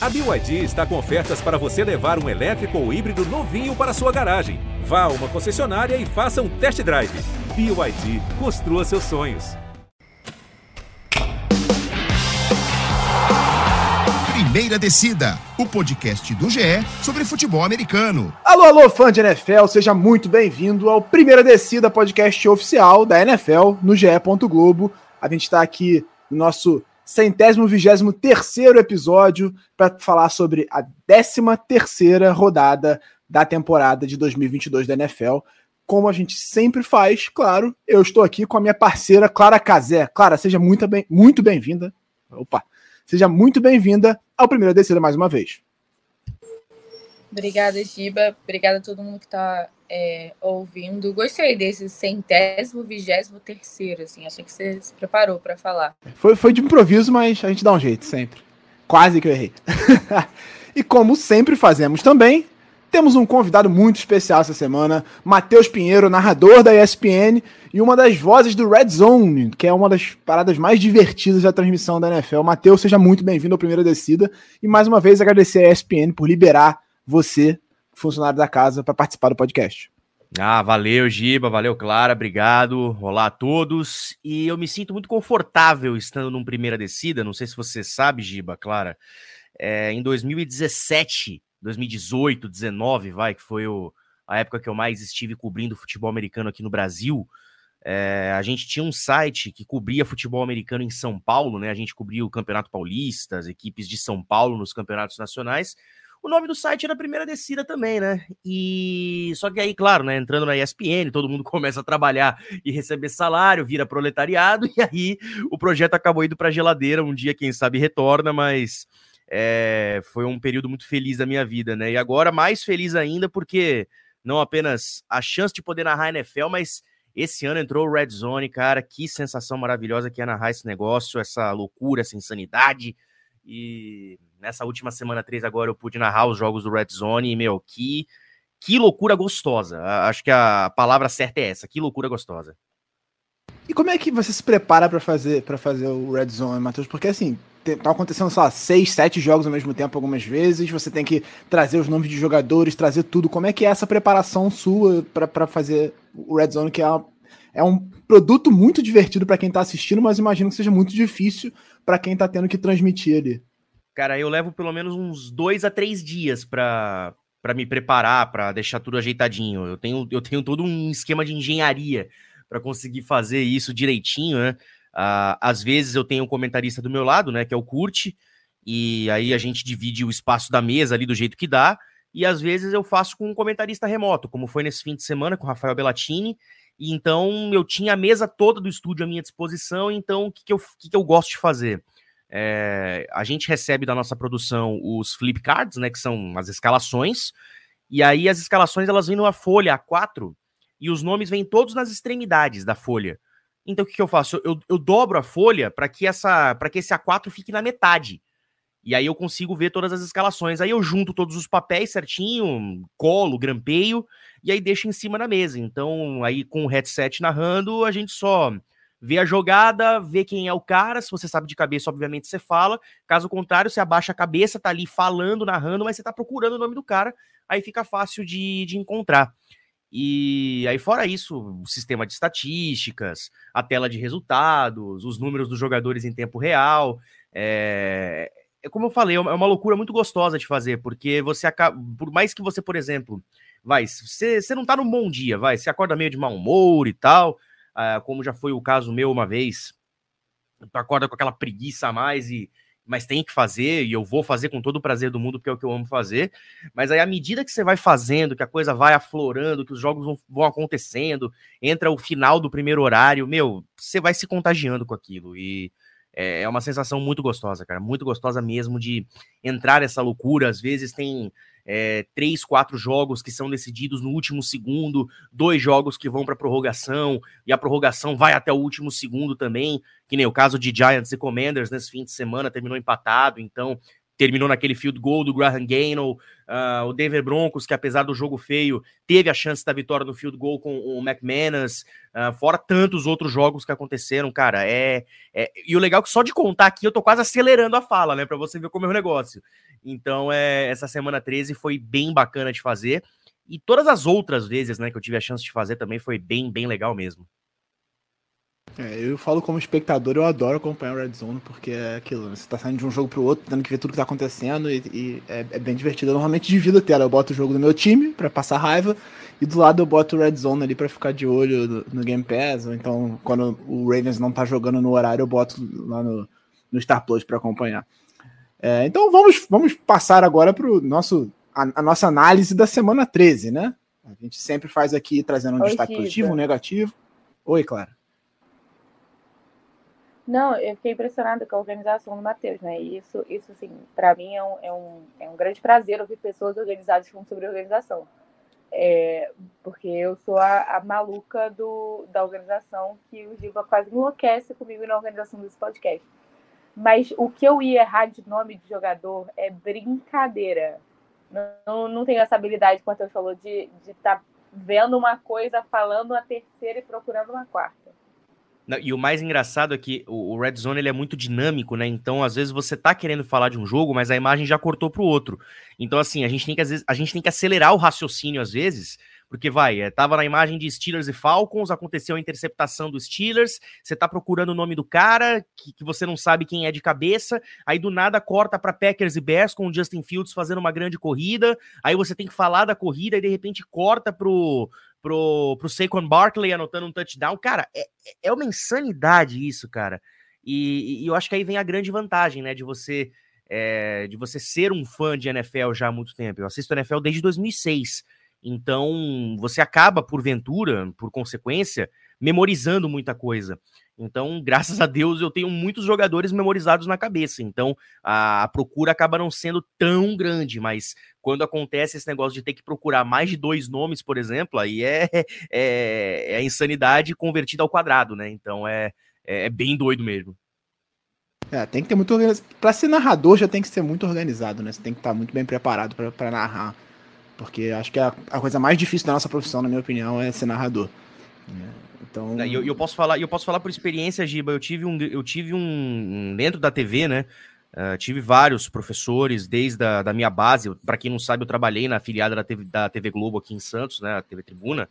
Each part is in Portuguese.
A BYD está com ofertas para você levar um elétrico ou híbrido novinho para sua garagem. Vá a uma concessionária e faça um test drive. BYD, construa seus sonhos. Primeira Descida, o podcast do GE sobre futebol americano. Alô, alô, fã de NFL, seja muito bem-vindo ao Primeira Descida, podcast oficial da NFL no GE. Globo. A gente está aqui no nosso centésimo vigésimo terceiro episódio para falar sobre a décima terceira rodada da temporada de 2022 da NFL. Como a gente sempre faz, claro, eu estou aqui com a minha parceira Clara Cazé. Clara, seja muito bem, muito bem-vinda. Opa, seja muito bem-vinda ao primeiro descida mais uma vez. Obrigada, Giba. Obrigada a todo mundo que está é, ouvindo. Gostei desse centésimo, vigésimo terceiro, assim. Achei que você se preparou para falar. Foi, foi de improviso, mas a gente dá um jeito sempre. Quase que eu errei. e como sempre fazemos também, temos um convidado muito especial essa semana, Matheus Pinheiro, narrador da ESPN e uma das vozes do Red Zone, que é uma das paradas mais divertidas da transmissão da NFL. Matheus, seja muito bem-vindo ao Primeira Descida e mais uma vez agradecer a ESPN por liberar você funcionário da casa, para participar do podcast. Ah, valeu, Giba, valeu, Clara, obrigado. Olá a todos. E eu me sinto muito confortável estando num primeira descida. Não sei se você sabe, Giba, Clara. É, em 2017, 2018, 19, vai, que foi o, a época que eu mais estive cobrindo futebol americano aqui no Brasil. É, a gente tinha um site que cobria futebol americano em São Paulo, né? A gente cobria o Campeonato Paulista, as equipes de São Paulo nos campeonatos nacionais. O nome do site era Primeira Descida também, né? E só que aí, claro, né, entrando na ESPN, todo mundo começa a trabalhar e receber salário, vira proletariado, e aí o projeto acabou indo para geladeira. Um dia, quem sabe, retorna, mas é, foi um período muito feliz da minha vida, né? E agora mais feliz ainda porque não apenas a chance de poder narrar NFL, mas esse ano entrou o Red Zone, cara, que sensação maravilhosa que é narrar esse negócio, essa loucura, essa insanidade. E nessa última semana 3 agora eu pude narrar os jogos do Red Zone e, meu, que, que loucura gostosa. Acho que a palavra certa é essa, que loucura gostosa. E como é que você se prepara para fazer para fazer o Red Zone, Matheus? Porque assim, tá acontecendo, sei lá, seis, sete jogos ao mesmo tempo algumas vezes, você tem que trazer os nomes de jogadores, trazer tudo. Como é que é essa preparação sua para fazer o Red Zone, que é, é um produto muito divertido para quem tá assistindo, mas imagino que seja muito difícil para quem tá tendo que transmitir ali. Cara, eu levo pelo menos uns dois a três dias para para me preparar, para deixar tudo ajeitadinho. Eu tenho, eu tenho todo um esquema de engenharia para conseguir fazer isso direitinho, né? Uh, às vezes eu tenho um comentarista do meu lado, né, que é o Curte, e aí a gente divide o espaço da mesa ali do jeito que dá, e às vezes eu faço com um comentarista remoto, como foi nesse fim de semana com o Rafael Bellatini, e então eu tinha a mesa toda do estúdio à minha disposição, então o que, que, eu, que, que eu gosto de fazer? É, a gente recebe da nossa produção os flip cards, né, que são as escalações, e aí as escalações elas vêm numa folha A4 e os nomes vêm todos nas extremidades da folha. Então o que, que eu faço? Eu, eu dobro a folha para que essa para que esse A4 fique na metade. E aí eu consigo ver todas as escalações. Aí eu junto todos os papéis certinho, colo, grampeio, e aí deixo em cima da mesa. Então, aí com o headset narrando, a gente só vê a jogada, vê quem é o cara. Se você sabe de cabeça, obviamente você fala. Caso contrário, você abaixa a cabeça, tá ali falando, narrando, mas você tá procurando o nome do cara, aí fica fácil de, de encontrar. E aí, fora isso, o sistema de estatísticas, a tela de resultados, os números dos jogadores em tempo real. É, é como eu falei, é uma loucura muito gostosa de fazer, porque você acaba. Por mais que você, por exemplo, vai, você, você não tá num bom dia, vai, você acorda meio de mau humor e tal uh, como já foi o caso meu uma vez. Tu acorda com aquela preguiça a mais e mas tem que fazer, e eu vou fazer com todo o prazer do mundo, porque é o que eu amo fazer. Mas aí, à medida que você vai fazendo, que a coisa vai aflorando, que os jogos vão, vão acontecendo, entra o final do primeiro horário, meu, você vai se contagiando com aquilo. E é, é uma sensação muito gostosa, cara, muito gostosa mesmo de entrar nessa loucura. Às vezes tem é, três, quatro jogos que são decididos no último segundo, dois jogos que vão para prorrogação, e a prorrogação vai até o último segundo também, que nem o caso de Giants e Commanders nesse fim de semana terminou empatado, então terminou naquele field goal do Graham Gaino, uh, o Denver Broncos, que apesar do jogo feio, teve a chance da vitória no field goal com o McManus, uh, fora tantos outros jogos que aconteceram, cara, é, é, E o legal é que só de contar aqui, eu tô quase acelerando a fala, né, pra você ver como é o negócio. Então, é, essa semana 13 foi bem bacana de fazer, e todas as outras vezes, né, que eu tive a chance de fazer também foi bem, bem legal mesmo. É, eu falo como espectador, eu adoro acompanhar o Red Zone, porque é aquilo, você tá saindo de um jogo pro outro, tendo que ver tudo que tá acontecendo, e, e é, é, bem divertido. Eu normalmente divido a tela, eu boto o jogo do meu time para passar raiva, e do lado eu boto o Red Zone ali para ficar de olho no, no, Game Pass, ou então quando o Ravens não tá jogando no horário, eu boto lá no, no Star Plus para acompanhar. É, então vamos, vamos passar agora pro nosso, a, a, nossa análise da semana 13, né? A gente sempre faz aqui trazendo um Oi, destaque positivo, um negativo. Oi, Clara. Não, eu fiquei impressionada com a organização do Matheus, né? E isso, isso assim, para mim é um, é, um, é um grande prazer ouvir pessoas organizadas falando sobre organização. É, porque eu sou a, a, maluca do, da organização que o Giba quase enlouquece comigo na organização desse podcast. Mas o que eu ia errar de nome de jogador é brincadeira. Não, não tenho essa habilidade, como você falou, de estar tá vendo uma coisa, falando a terceira e procurando uma quarta. E o mais engraçado é que o Red Zone ele é muito dinâmico, né? Então, às vezes, você tá querendo falar de um jogo, mas a imagem já cortou pro outro. Então, assim, a gente tem que, às vezes, a gente tem que acelerar o raciocínio, às vezes, porque vai, é, tava na imagem de Steelers e Falcons, aconteceu a interceptação dos Steelers, você tá procurando o nome do cara, que, que você não sabe quem é de cabeça, aí do nada corta para Packers e Bears com o Justin Fields fazendo uma grande corrida, aí você tem que falar da corrida e de repente corta pro, pro, pro Saquon Barkley anotando um touchdown. Cara, é, é uma insanidade isso, cara. E, e, eu acho que aí vem a grande vantagem, né, de você é, de você ser um fã de NFL já há muito tempo. Eu assisto NFL desde 2006. Então, você acaba, porventura, por consequência, memorizando muita coisa. Então, graças a Deus, eu tenho muitos jogadores memorizados na cabeça. Então, a, procura acaba não sendo tão grande, mas quando acontece esse negócio de ter que procurar mais de dois nomes, por exemplo, aí é, é, é a insanidade convertida ao quadrado, né? Então, é, é, é bem doido mesmo. É, tem que ter muito. Para ser narrador, já tem que ser muito organizado, né? Você tem que estar muito bem preparado para narrar. Porque acho que a, a, coisa mais difícil da nossa profissão, na minha opinião, é ser narrador. É. Então... Eu, eu, posso falar, eu posso falar por experiência, Giba. Eu tive um, eu tive um dentro da TV, né? Uh, tive vários professores desde a da minha base. Para quem não sabe, eu trabalhei na afiliada da TV, da TV Globo aqui em Santos, né? A TV Tribuna.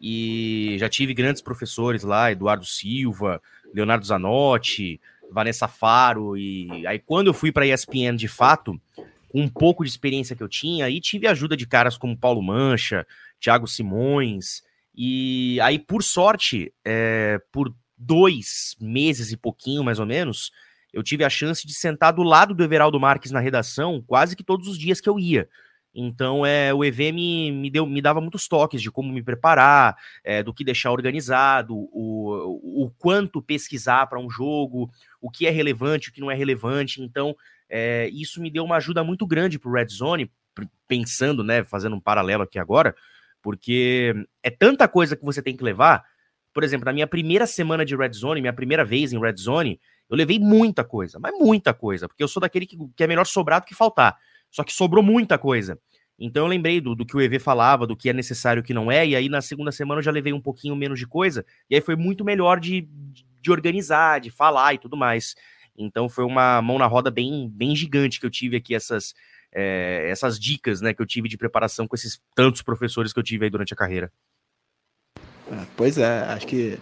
E já tive grandes professores lá, Eduardo Silva, Leonardo Zanotti, Vanessa Faro. E aí, quando eu fui para a ESPN de fato, com um pouco de experiência que eu tinha, aí tive ajuda de caras como Paulo Mancha, Thiago Simões. E aí, por sorte, é, por dois meses e pouquinho, mais ou menos, eu tive a chance de sentar do lado do Everaldo Marques na redação quase que todos os dias que eu ia. Então, é, o EV me, me, deu, me dava muitos toques de como me preparar, é, do que deixar organizado, o, o quanto pesquisar para um jogo, o que é relevante, o que não é relevante. Então, é, isso me deu uma ajuda muito grande para o Red Zone, pensando, né, fazendo um paralelo aqui agora, porque é tanta coisa que você tem que levar. Por exemplo, na minha primeira semana de Red Zone, minha primeira vez em Red Zone, eu levei muita coisa, mas muita coisa, porque eu sou daquele que, que é melhor sobrar do que faltar. Só que sobrou muita coisa. Então eu lembrei do, do que o EV falava, do que é necessário e o que não é, e aí na segunda semana eu já levei um pouquinho menos de coisa, e aí foi muito melhor de, de organizar, de falar e tudo mais. Então foi uma mão na roda bem, bem gigante que eu tive aqui essas, é, essas dicas né, que eu tive de preparação com esses tantos professores que eu tive aí durante a carreira. É, pois é, acho que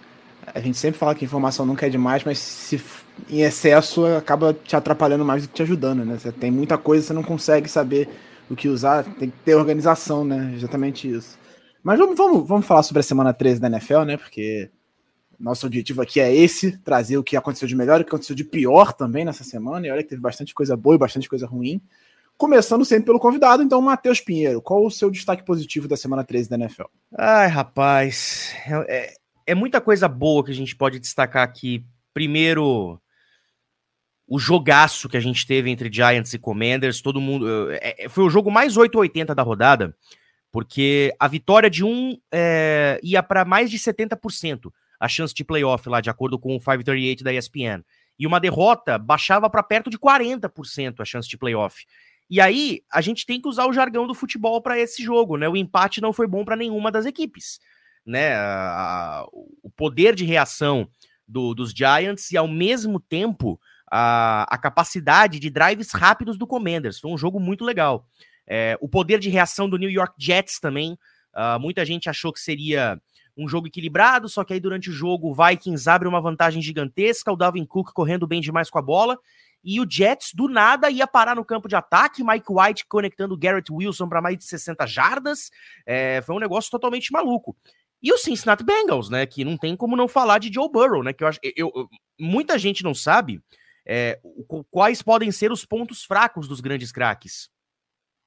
a gente sempre fala que informação nunca é demais, mas se em excesso acaba te atrapalhando mais do que te ajudando, né? Você tem muita coisa, você não consegue saber o que usar, tem que ter organização, né? Exatamente isso. Mas vamos, vamos, vamos falar sobre a semana 13 da NFL, né? Porque nosso objetivo aqui é esse, trazer o que aconteceu de melhor e o que aconteceu de pior também nessa semana. E olha que teve bastante coisa boa e bastante coisa ruim. Começando sempre pelo convidado, então, Matheus Pinheiro, qual o seu destaque positivo da semana 13 da NFL? Ai, rapaz, é, é, é muita coisa boa que a gente pode destacar aqui. Primeiro, o jogaço que a gente teve entre Giants e Commanders, todo mundo. É, é foi o jogo mais 880 da rodada, porque a vitória de um é, ia para mais de 70% a chance de playoff lá, de acordo com o 538 da ESPN. E uma derrota baixava para perto de 40% a chance de playoff. E aí, a gente tem que usar o jargão do futebol para esse jogo, né? O empate não foi bom para nenhuma das equipes, né? A, o poder de reação do, dos Giants e, ao mesmo tempo, a, a, capacidade de drives rápidos do Commanders. Foi um jogo muito legal. É, o poder de reação do New York Jets também. Uh, muita gente achou que seria um jogo equilibrado, só que aí durante o jogo o Vikings abre uma vantagem gigantesca, o Dalvin Cook correndo bem demais com a bola, e o Jets do nada ia parar no campo de ataque, Mike White conectando o Garrett Wilson para mais de 60 jardas, é, foi um negócio totalmente maluco. E o Cincinnati Bengals, né, que não tem como não falar de Joe Burrow, né, que eu acho, eu, eu muita gente não sabe é, quais podem ser os pontos fracos dos grandes craques.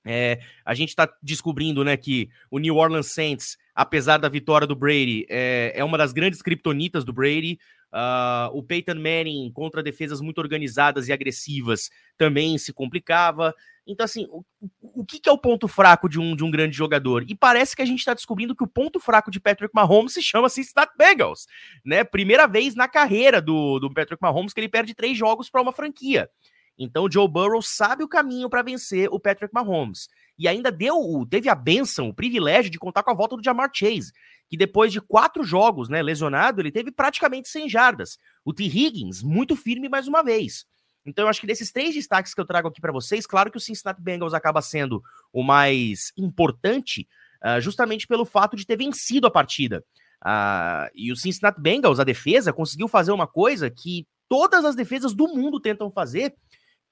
É, a gente está descobrindo né, que o New Orleans Saints, apesar da vitória do Brady, é, é uma das grandes criptonitas do Brady. Uh, o Peyton Manning contra defesas muito organizadas e agressivas também se complicava. Então, assim, o, o que, que, é o ponto fraco de um, de um grande jogador? E parece que a gente está descobrindo que o ponto fraco de Patrick Mahomes se chama Cincinnati Bengals, né? Primeira vez na carreira do, do Patrick Mahomes que ele perde três jogos para uma franquia. Então, Joe Burrow sabe o caminho para vencer o Patrick Mahomes. E ainda deu, teve a benção, o privilégio de contar com a volta do Jamar Chase, que depois de quatro jogos, né, lesionado, ele teve praticamente 100 jardas. O T. Higgins, muito firme mais uma vez. Então, eu acho que desses três destaques que eu trago aqui para vocês, claro que o Cincinnati Bengals acaba sendo o mais importante, uh, justamente pelo fato de ter vencido a partida. Uh, e o Cincinnati Bengals, a defesa, conseguiu fazer uma coisa que todas as defesas do mundo tentam fazer,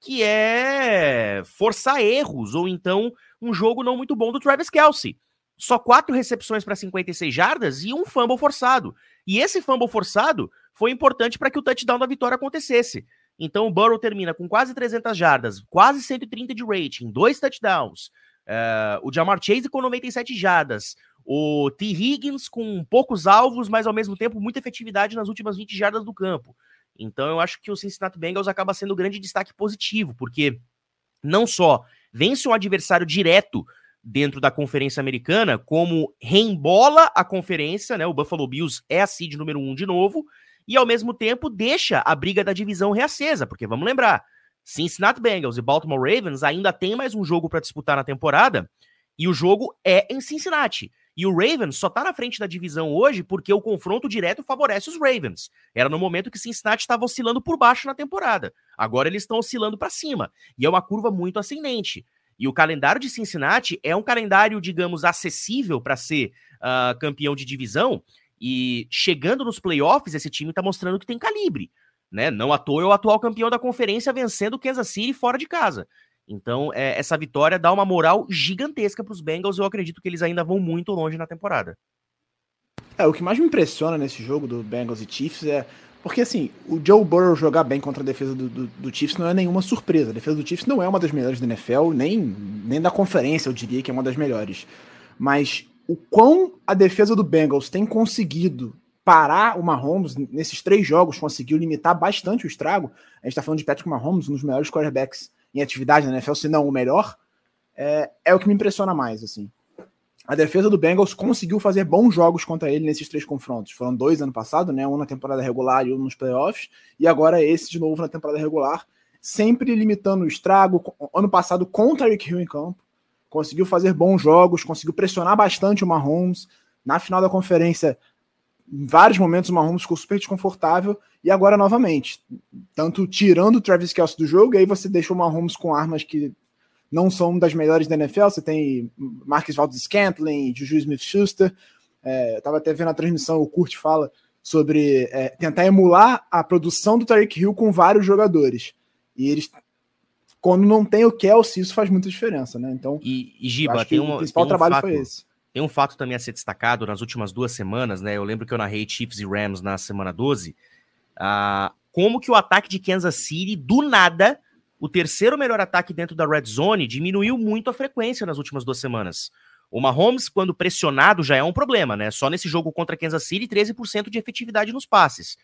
que é forçar erros, ou então um jogo não muito bom do Travis Kelsey. Só quatro recepções para 56 jardas e um fumble forçado. E esse fumble forçado foi importante para que o touchdown da vitória acontecesse. Então o Burrow termina com quase 300 jardas, quase 130 de rating, dois touchdowns. Uh, o Jamar Chase com 97 jardas. O T. Higgins com poucos alvos, mas ao mesmo tempo muita efetividade nas últimas 20 jardas do campo. Então eu acho que o Cincinnati Bengals acaba sendo um grande destaque positivo, porque não só vence um adversário direto dentro da conferência americana, como reembola a conferência, né? O Buffalo Bills é a seed número um de novo, e ao mesmo tempo deixa a briga da divisão reacesa, porque vamos lembrar, Cincinnati Bengals e Baltimore Ravens ainda tem mais um jogo para disputar na temporada, e o jogo é em Cincinnati. E o Ravens só tá na frente da divisão hoje porque o confronto direto favorece os Ravens. Era no momento que Cincinnati estava oscilando por baixo na temporada. Agora eles estão oscilando para cima. E é uma curva muito ascendente. E o calendário de Cincinnati é um calendário, digamos, acessível para ser uh, campeão de divisão. E chegando nos playoffs, esse time está mostrando que tem calibre. Né? Não à toa é o atual campeão da conferência vencendo o Kansas City fora de casa. Então, é, essa vitória dá uma moral gigantesca para os Bengals. Eu acredito que eles ainda vão muito longe na temporada. É, o que mais me impressiona nesse jogo do Bengals e Chiefs é. Porque, assim, o Joe Burrow jogar bem contra a defesa do, do, do, Chiefs não é nenhuma surpresa. A defesa do Chiefs não é uma das melhores da NFL, nem, nem da conferência, eu diria que é uma das melhores. Mas o quão a defesa do Bengals tem conseguido parar o Mahomes nesses três jogos, conseguiu limitar bastante o estrago. A gente está falando de Patrick Mahomes, um dos melhores quarterbacks em atividade na NFL, se não o melhor, é, é o que me impressiona mais, assim. A defesa do Bengals conseguiu fazer bons jogos contra ele nesses três confrontos. Foram dois ano passado, né? Um na temporada regular e um nos playoffs, e agora esse de novo na temporada regular, sempre limitando o estrago. Ano passado contra Rick Hill em campo, conseguiu fazer bons jogos, conseguiu pressionar bastante o Mahomes. Na final da conferência, em vários momentos o Mahomes ficou super desconfortável e agora novamente, tanto tirando o Travis Kelce do jogo, e aí você deixa o Mahomes com armas que não são das melhores da NFL, você tem Marcus Valdez Scantling, Juju Smith-Schuster, é, eu tava até vendo a transmissão, o Kurt fala sobre é, tentar emular a produção do Tyreek Hill com vários jogadores, e eles quando não tem o Kelsey, isso faz muita diferença, né? Então, e, e Giba, tem um, o principal um trabalho fato, foi esse. Tem um fato também a ser destacado nas últimas duas semanas, né? Eu lembro que eu narrei Chiefs e Rams na semana 12. Ah, como que o ataque de Kansas City, do nada, o terceiro melhor ataque dentro da red zone, diminuiu muito a frequência nas últimas duas semanas. O Mahomes, quando pressionado, já é um problema, né? Só nesse jogo contra Kansas City, 13% de efetividade nos passes,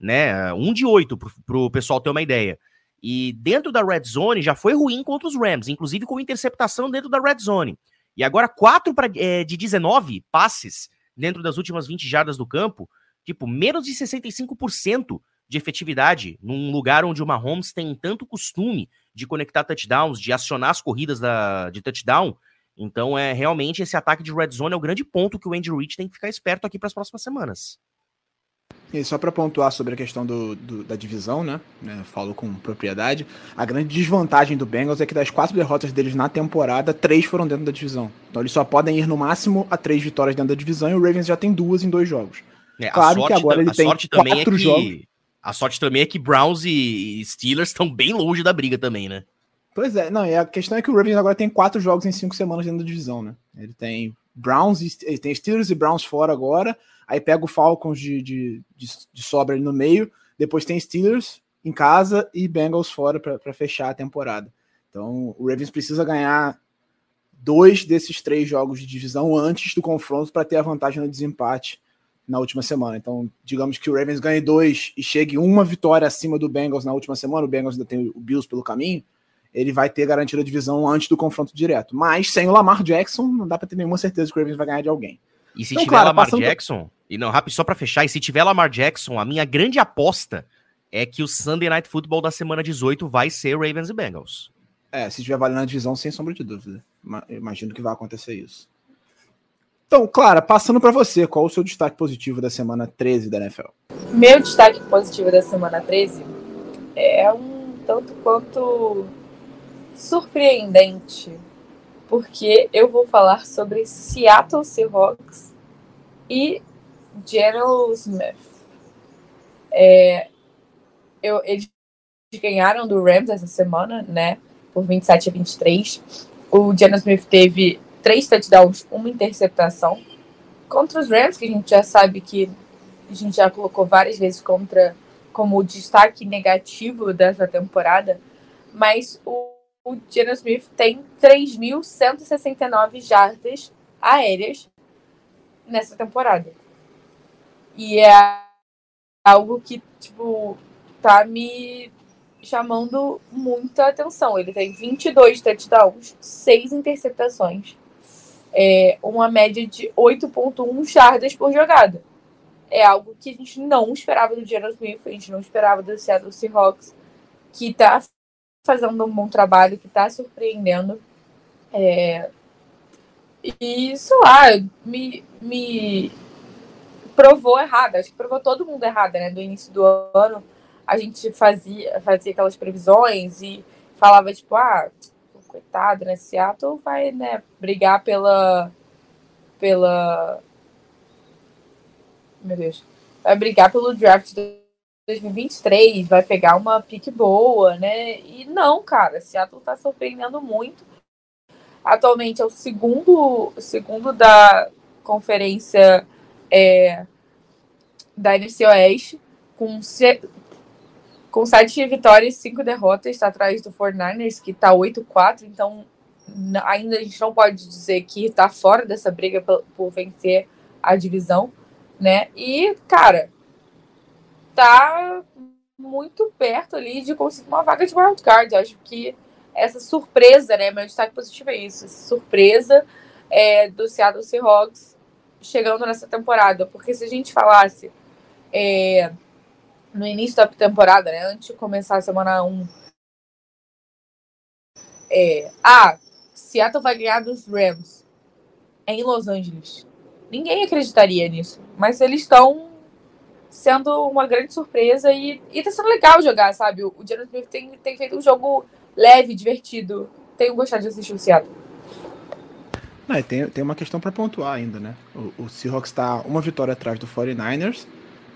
né? Um de oito, para o pessoal ter uma ideia. E dentro da red zone já foi ruim contra os Rams, inclusive com interceptação dentro da red zone. E agora 4 pra, é, de 19 passes dentro das últimas 20 jardas do campo, tipo, menos de 65% de efetividade num lugar onde o Mahomes tem tanto costume de conectar touchdowns, de acionar as corridas da, de touchdown. Então, é realmente esse ataque de red zone é o grande ponto que o Andy Reid tem que ficar esperto aqui para as próximas semanas. E só para pontuar sobre a questão do, do, da divisão, né? né? Falo com propriedade. A grande desvantagem do Bengals é que das quatro derrotas deles na temporada, três foram dentro da divisão. Então eles só podem ir no máximo a três vitórias dentro da divisão e o Ravens já tem duas em dois jogos. É, claro que agora ele tem quatro é que, jogos. A sorte também é que Browns e Steelers estão bem longe da briga também, né? Pois é, não, e a questão é que o Ravens agora tem quatro jogos em cinco semanas dentro da divisão, né? Ele tem Browns, ele tem Steelers e Browns fora agora, aí pega o Falcons de, de, de, de sobra ali no meio, depois tem Steelers em casa e Bengals fora para fechar a temporada. Então o Ravens precisa ganhar dois desses três jogos de divisão antes do confronto para ter a vantagem no desempate na última semana. Então, digamos que o Ravens ganhe dois e chegue uma vitória acima do Bengals na última semana, o Bengals ainda tem o Bills pelo caminho, ele vai ter garantido a divisão antes do confronto direto. Mas sem o Lamar Jackson, não dá para ter nenhuma certeza que o Ravens vai ganhar de alguém. E se então, tiver claro, Lamar Jackson, e não, rápido, só para fechar, e se tiver Lamar Jackson, a minha grande aposta é que o Sunday Night Football da semana 18 vai ser Ravens e Bengals. É, se tiver valendo a divisão, sem sombra de dúvida. Imagino que vai acontecer isso. Então, Clara, passando para você, qual o seu destaque positivo da semana 13 da NFL? Meu destaque positivo da semana 13 é um tanto quanto surpreendente, porque eu vou falar sobre Seattle Seahawks e General Smith. É, eu, eles ganharam do Rams essa semana, né? Por 27 a 23. O General Smith teve três touchdowns, uma interceptação. Contra os Rams, que a gente já sabe que a gente já colocou várias vezes contra como destaque negativo dessa temporada, mas o, o Geno Smith tem 3.169 jardas aéreas nessa temporada. E é algo que, tipo, tá me chamando muita atenção. Ele tem 22 touchdowns, 6 interceptações é, uma média de 8,1 jardas por jogada. É algo que a gente não esperava do Jaron Smith, a gente não esperava do Seattle Seahawks, que está fazendo um bom trabalho, que está surpreendendo. É, e, sei lá, me, me provou errado. Acho que provou todo mundo errado, né? Do início do ano, a gente fazia, fazia aquelas previsões e falava, tipo, ah, coitado, né? Seattle vai, né, brigar pela. pela. Meu Deus. Vai brigar pelo draft de 2023, vai pegar uma pique boa, né? E não, cara, Seattle tá surpreendendo muito. Atualmente é o segundo, segundo da conferência é, da NFC Oeste, com com sete vitórias e cinco derrotas, está atrás do 49ers, que está 8-4, então ainda a gente não pode dizer que está fora dessa briga por, por, vencer a divisão, né? E, cara, tá muito perto ali de conseguir uma vaga de wildcard. Acho que essa surpresa, né? Meu destaque positivo é isso, essa surpresa é, do Seattle Seahawks chegando nessa temporada. Porque se a gente falasse. É, no início da temporada, né, antes de começar a semana 1, é, ah, Seattle vai ganhar dos Rams em Los Angeles. Ninguém acreditaria nisso, mas eles estão sendo uma grande surpresa e, e tá sendo legal jogar, sabe? O, o Smith tem, tem feito um jogo leve, divertido. Tenho gostado de assistir o Seattle. Não, tem, tem uma questão para pontuar ainda, né? O, o Seahawks está uma vitória atrás do 49ers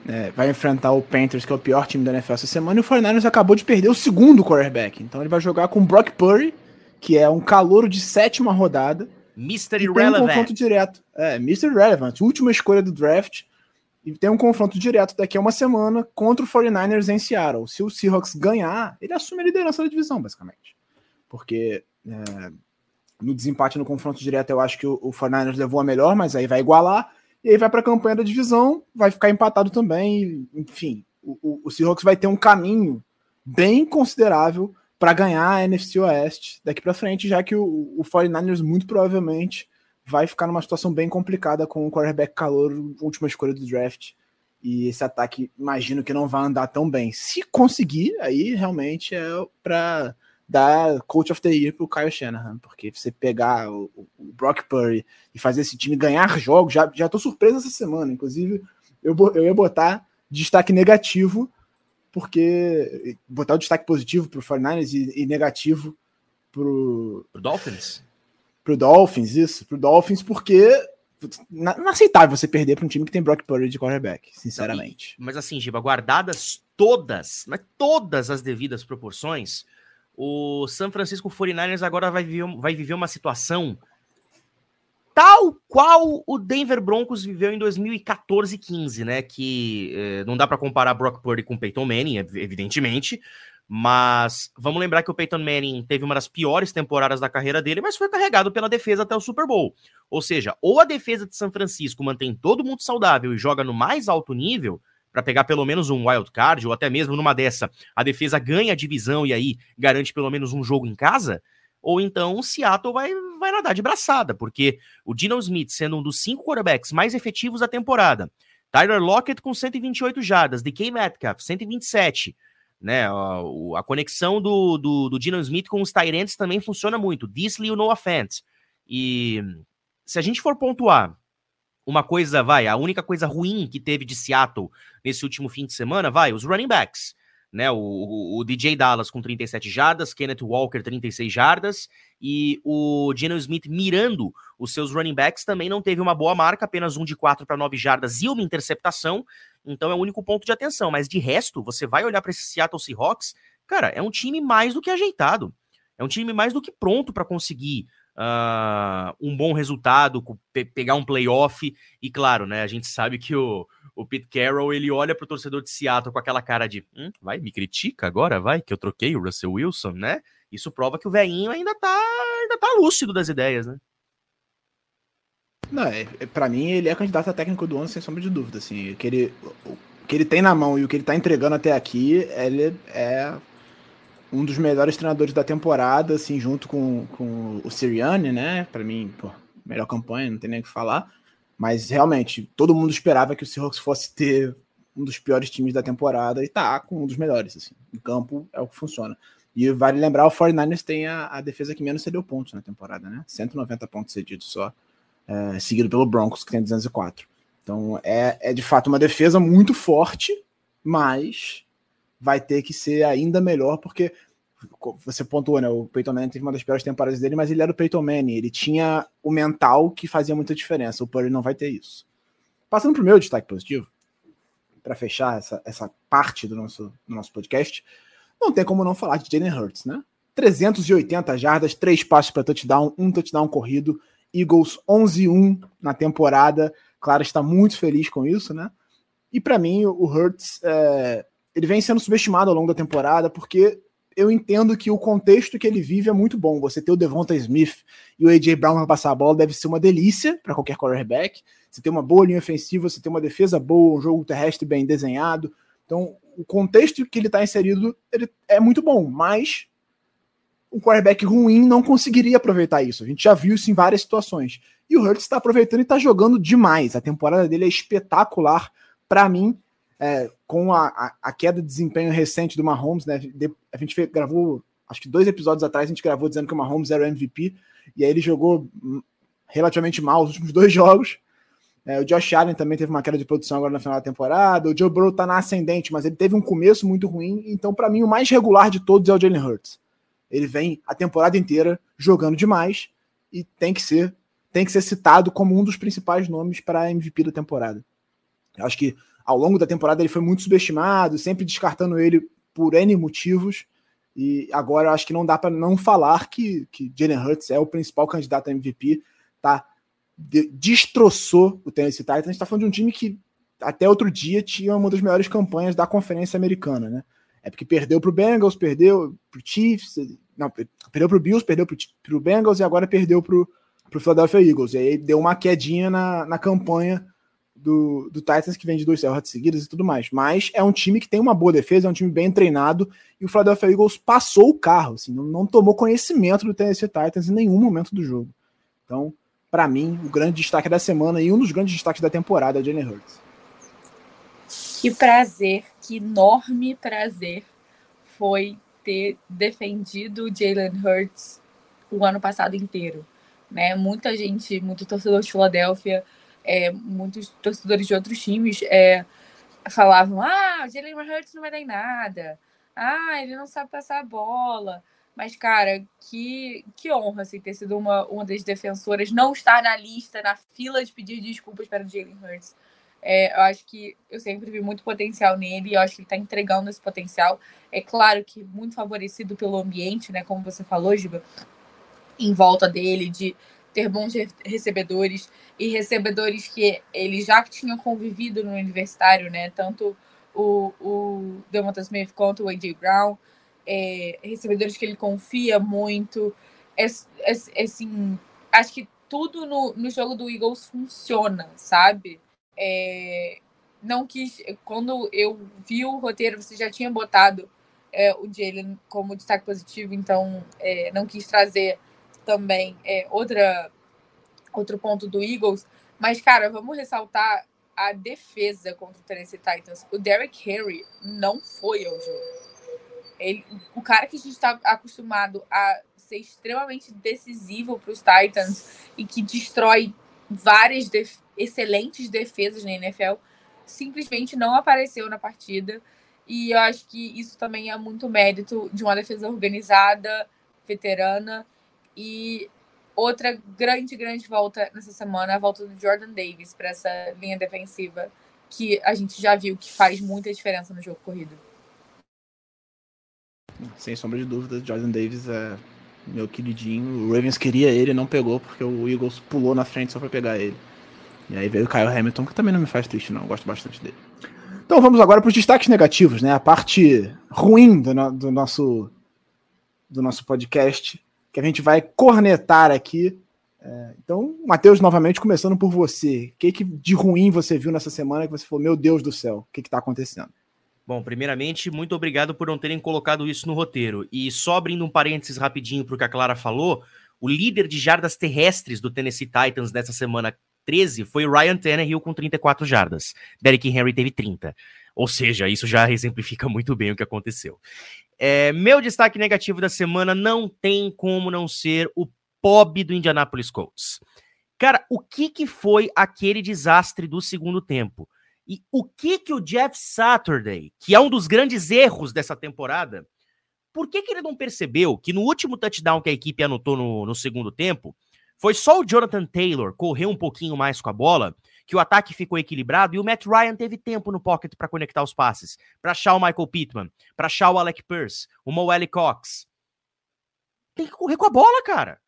é, vai enfrentar o Panthers, que é o pior time da NFL essa semana, e o 49ers acabou de perder o segundo quarterback. Então ele vai jogar com o Brock Purdy, que é um calouro de sétima rodada. Mr. Irrelevant. Tem um confronto direto. É, Mr. Irrelevant, última escolha do draft. E tem um confronto direto daqui a uma semana contra o 49ers em Seattle. Se o Seahawks ganhar, ele assume a liderança da divisão, basicamente. Porque é, no desempate no confronto direto, eu acho que o, o 49ers levou a melhor, mas aí vai igualar e aí vai para a campanha da divisão, vai ficar empatado também. Enfim, o, o Seahawks vai ter um caminho bem considerável para ganhar a NFC Oeste daqui para frente, já que o, o 49ers muito provavelmente vai ficar numa situação bem complicada com o quarterback calor, última escolha do draft. E esse ataque, imagino que não vai andar tão bem. Se conseguir, aí realmente é para dar Coach of the Year pro Kyle Shanahan, porque você pegar o, o, Brock Purdy e fazer esse time ganhar jogos, já, já tô surpreso essa semana, inclusive eu, eu ia botar destaque negativo, porque botar o destaque positivo pro 49ers e, e negativo pro, pro Dolphins? Pro Dolphins, isso, pro Dolphins, porque inaceitável você perder para um time que tem Brock Purdy de quarterback, sinceramente. Não, mas assim, Giba, guardadas todas, mas todas as devidas proporções, o San Francisco 49ers agora vai viver, vai viver uma situação tal qual o Denver Broncos viveu em 2014 15, né? Que eh, não dá para comparar Brock Purdy com Peyton Manning, evidentemente, mas vamos lembrar que o Peyton Manning teve uma das piores temporadas da carreira dele, mas foi carregado pela defesa até o Super Bowl. Ou seja, ou a defesa de São Francisco mantém todo mundo saudável e joga no mais alto nível, para pegar pelo menos um wild card, ou até mesmo numa dessa, a defesa ganha a divisão e aí garante pelo menos um jogo em casa, ou então o Seattle vai, vai nadar de braçada, porque o Dino Smith, sendo um dos cinco quarterbacks mais efetivos da temporada, Tyler Lockett com 128 jardas, DK Metcalf 127, né? A, a conexão do, do, do Dino Smith com os Tyrants também funciona muito, Disley e o Noah Fant. E se a gente for pontuar uma coisa, vai, a única coisa ruim que teve de Seattle nesse último fim de semana, vai, os running backs, né? O, o, DJ Dallas com 37 jardas, Kenneth Walker 36 jardas e o Geno Smith mirando os seus running backs também não teve uma boa marca, apenas um de 4 para 9 jardas e uma interceptação. Então é o único ponto de atenção, mas de resto, você vai olhar para esse Seattle Seahawks, cara, é um time mais do que ajeitado. É um time mais do que pronto para conseguir uh, um bom resultado, pe pegar um playoff. E claro, né, a gente sabe que o, o Pete Carroll ele olha para o torcedor de Seattle com aquela cara de hum, vai, me critica agora, vai, que eu troquei o Russell Wilson, né? Isso prova que o velhinho ainda tá, ainda tá lúcido das ideias, né? Não, é, é para mim ele é candidato a técnico do ano sem sombra de dúvida, assim, que ele, o que ele tem na mão e o que ele tá entregando até aqui, ele é um dos melhores treinadores da temporada, assim, junto com, com o Sirianni, né? Para mim, pô, melhor campanha, não tem nem o que falar. Mas realmente, todo mundo esperava que o Seahawks fosse ter um dos piores times da temporada e tá com um dos melhores, assim. Em campo é o que funciona. E vale lembrar, o 49ers tem a, a defesa que menos cedeu pontos na temporada, né? 190 pontos cedidos só, é, seguido pelo Broncos, que tem 204. Então é, é de fato uma defesa muito forte, mas vai ter que ser ainda melhor, porque você pontuou, né? O Peyton Manning teve uma das piores temporadas dele, mas ele era o Peyton Manning, ele tinha o mental que fazia muita diferença. O Purdy não vai ter isso. Passando para o meu destaque positivo, para fechar essa, essa parte do nosso, do nosso podcast, não tem como não falar de Jalen Hurts, né? 380 jardas, três passos para touchdown, um touchdown corrido, Eagles 11-1 na temporada. Claro, está muito feliz com isso, né? E para mim, o Hurts é, ele vem sendo subestimado ao longo da temporada, porque eu entendo que o contexto que ele vive é muito bom. Você ter o Devonta Smith e o AJ Brown para passar a bola deve ser uma delícia para qualquer quarterback. Você ter uma boa linha ofensiva, você ter uma defesa boa, um jogo terrestre bem desenhado. Então, o contexto que ele está inserido ele é muito bom, mas um quarterback ruim não conseguiria aproveitar isso. A gente já viu isso em várias situações. E o Hurts está aproveitando e está jogando demais. A temporada dele é espetacular. Para mim, é, com a, a, a, queda de desempenho recente do Mahomes, né? A gente fez, gravou, acho que dois episódios atrás, a gente gravou dizendo que o Mahomes era o MVP, e aí ele jogou relativamente mal os últimos dois jogos. É, o Josh Allen também teve uma queda de produção agora no final da temporada. O Joe Burrow tá na ascendente, mas ele teve um começo muito ruim. Então, para mim, o mais regular de todos é o Jalen Hurts. Ele vem a temporada inteira jogando demais e tem que ser tem que ser citado como um dos principais nomes para MVP da temporada. Eu acho que ao longo da temporada ele foi muito subestimado, sempre descartando ele por N motivos. E agora acho que não dá para não falar que, que Jalen Hurts é o principal candidato a MVP, tá? De, destroçou o Tennessee Titans. A gente tá falando de um time que até outro dia tinha uma das melhores campanhas da Conferência Americana, né? É porque perdeu para o Bengals, perdeu para o Chiefs, não, perdeu para o Bills, perdeu para o Bengals e agora perdeu para o Philadelphia Eagles. E aí deu uma quedinha na, na campanha do, do Titans, que vem de duas derrotas seguidas e tudo mais. Mas é um time que tem uma boa defesa, é um time bem treinado, e o Philadelphia Eagles passou o carro, assim, não, não tomou conhecimento do Tennessee Titans em nenhum momento do jogo. Então, para mim, o grande destaque da semana e um dos grandes destaques da temporada é Jalen Hurts. Que prazer, que enorme prazer foi ter defendido o Jalen Hurts o ano passado inteiro. Né? Muita gente, muito torcedor de Filadélfia, é, muitos torcedores de outros times é, falavam: ah, o Jalen Hurts não vai dar em nada, ah, ele não sabe passar a bola. Mas, cara, que, que honra assim, ter sido uma, uma das defensoras, não estar na lista, na fila de pedir desculpas para o Jalen Hurts. É, eu acho que eu sempre vi muito potencial nele eu acho que ele está entregando esse potencial. É claro que muito favorecido pelo ambiente, né? Como você falou, Giba, em volta dele, de ter bons recebedores e recebedores que ele já tinha convivido no universitário, né? Tanto o, o Devonta Smith quanto o A.J. Brown é, recebedores que ele confia muito. É, é, é, assim, acho que tudo no, no jogo do Eagles funciona, sabe? É, não quis. Quando eu vi o roteiro, você já tinha botado é, o Jalen como destaque positivo, então é, não quis trazer também é, outra, outro ponto do Eagles. Mas, cara, vamos ressaltar a defesa contra o Tennessee Titans. O Derrick Henry não foi ao jogo. Ele, o cara que a gente está acostumado a ser extremamente decisivo para os Titans e que destrói várias def excelentes defesas na NFL, simplesmente não apareceu na partida. E eu acho que isso também é muito mérito de uma defesa organizada, veterana. E outra grande, grande volta nessa semana, a volta do Jordan Davis para essa linha defensiva, que a gente já viu que faz muita diferença no jogo corrido. Sem sombra de dúvida, Jordan Davis é meu queridinho. O Ravens queria ele, não pegou porque o Eagles pulou na frente só para pegar ele. E aí veio o Kyle Hamilton, que também não me faz triste, não. Eu gosto bastante dele. Então vamos agora para os destaques negativos, né? A parte ruim do, no, do, nosso do nosso podcast, que a gente vai cornetar aqui. É, então, Matheus, novamente começando por você. O que, que de ruim você viu nessa semana que você falou, meu Deus do céu, o que está acontecendo? Bom, primeiramente, muito obrigado por não terem colocado isso no roteiro. E só abrindo um parênteses rapidinho para o que a Clara falou, o líder de jardas terrestres do Tennessee Titans dessa semana 13 foi Ryan Tannehill com 34 jardas. Derrick Henry teve 30. Ou seja, isso já exemplifica muito bem o que aconteceu. É, meu destaque negativo da semana não tem como não ser o POB do Indianapolis Colts. Cara, o que, que foi aquele desastre do segundo tempo? E o que que o Jeff Saturday, que é um dos grandes erros dessa temporada, por que, que ele não percebeu que no último touchdown que a equipe anotou no, no segundo tempo, foi só o Jonathan Taylor correr um pouquinho mais com a bola, que o ataque ficou equilibrado e o Matt Ryan teve tempo no pocket para conectar os passes, para achar o Michael Pittman, para achar o Alec Pierce, o Moelle Cox. Tem que correr com a bola, cara.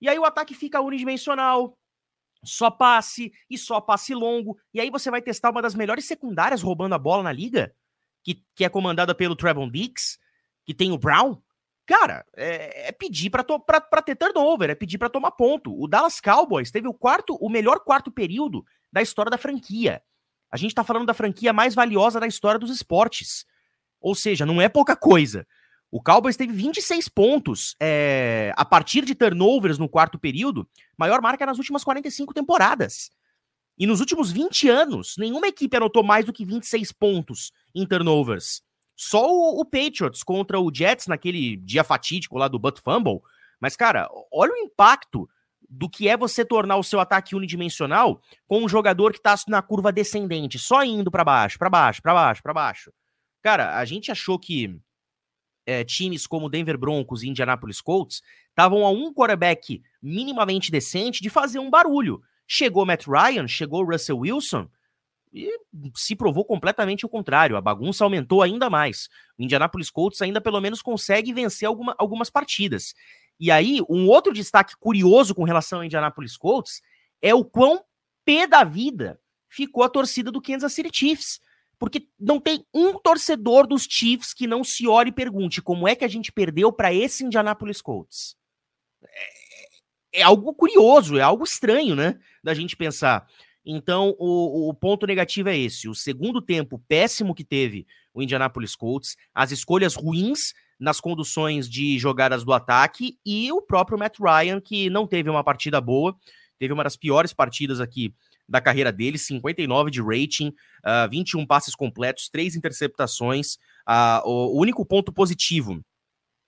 E aí o ataque fica unidimensional, só passe e só passe longo. E aí você vai testar uma das melhores secundárias roubando a bola na liga, que, que é comandada pelo Trevon Dix, que tem o Brown. Cara, é, é pedir para ter turnover, é pedir para tomar ponto. O Dallas Cowboys teve o quarto, o melhor quarto período da história da franquia. A gente tá falando da franquia mais valiosa da história dos esportes. Ou seja, não é pouca coisa. O Cowboys teve 26 pontos é, a partir de turnovers no quarto período, maior marca nas últimas 45 temporadas. E nos últimos 20 anos, nenhuma equipe anotou mais do que 26 pontos em turnovers. Só o, o Patriots contra o Jets naquele dia fatídico lá do Butt Fumble. Mas, cara, olha o impacto do que é você tornar o seu ataque unidimensional com um jogador que tá na curva descendente, só indo para baixo, para baixo, para baixo, para baixo. Cara, a gente achou que é, times como Denver Broncos e Indianapolis Colts estavam a um quarterback minimamente decente de fazer um barulho. Chegou Matt Ryan, chegou Russell Wilson e se provou completamente o contrário. A bagunça aumentou ainda mais. O Indianapolis Colts ainda pelo menos consegue vencer alguma, algumas partidas. E aí, um outro destaque curioso com relação ao Indianapolis Colts é o quão pé da vida ficou a torcida do Kansas City Chiefs porque não tem um torcedor dos Chiefs que não se ore e pergunte como é que a gente perdeu para esse Indianapolis Colts. É, é, algo curioso, é algo estranho, né? Da gente pensar. Então, o, o, ponto negativo é esse: o segundo tempo péssimo que teve o Indianapolis Colts, as escolhas ruins nas conduções de jogadas do ataque e o próprio Matt Ryan, que não teve uma partida boa. teve uma das piores partidas aqui da carreira dele, 59 de rating, uh, ah, 21 passes completos, 3 interceptações. Uh, o único ponto positivo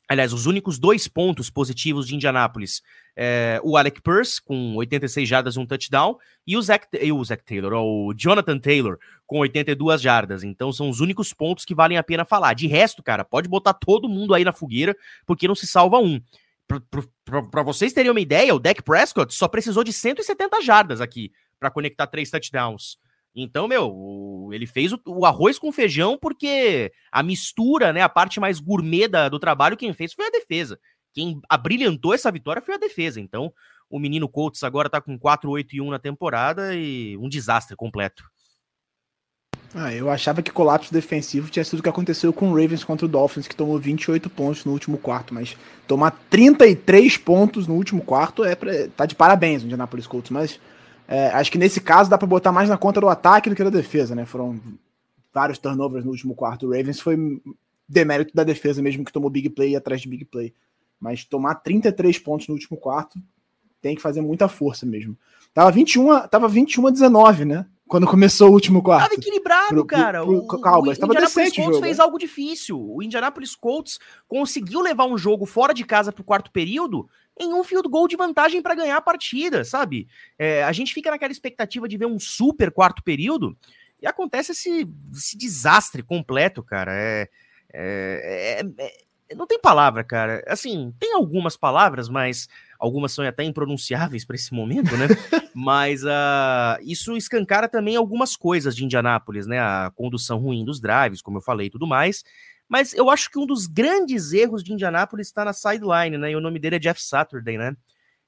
Aliás, os únicos dois pontos positivos de Indianápolis, é, o Alec Purse, com 86 jardas e um touchdown, e o Zach, e o Zach Taylor, o Jonathan Taylor, com 82 jardas. Então são os únicos pontos que valem a pena falar. De resto, cara, pode botar todo mundo aí na fogueira, porque não se salva um. Para vocês terem uma ideia, o Dak Prescott só precisou de 170 jardas aqui para conectar três touchdowns. Então, meu, ele fez o, o, arroz com feijão porque a mistura, né, a parte mais gourmet da, do trabalho, quem fez foi a defesa. Quem abrilhantou essa vitória foi a defesa. Então, o menino Colts agora tá com 4, 8 e 1 na temporada e um desastre completo. Ah, eu achava que colapso defensivo tinha sido o que aconteceu com o Ravens contra o Dolphins, que tomou 28 pontos no último quarto, mas tomar 33 pontos no último quarto é pra, tá de parabéns o Indianapolis Colts, mas é, acho que nesse caso dá para botar mais na conta do ataque do que da defesa, né? Foram vários turnovers no último quarto. O Ravens foi demérito da defesa mesmo que tomou big play atrás de big play. Mas tomar 33 pontos no último quarto tem que fazer muita força mesmo. Tava 21, tava 21 a 19, né? Quando começou o último quarto. Tava equilibrado, pro, cara. Pro, pro, o, Cowboys. o tava decente Colts fez algo difícil. O Indianapolis Colts conseguiu levar um jogo fora de casa pro quarto período em um field goal de vantagem para ganhar a partida, sabe? É, a gente fica naquela expectativa de ver um super quarto período e acontece esse, esse desastre completo, cara. É, é, é, é não tem palavra, cara. Assim, tem algumas palavras, mas algumas são até impronunciáveis para esse momento, né? mas uh, isso escancara também algumas coisas de Indianápolis, né? A condução ruim dos drives, como eu falei e tudo mais. Mas eu acho que um dos grandes erros de Indianápolis está na sideline, né? E o nome dele é Jeff Saturday, né?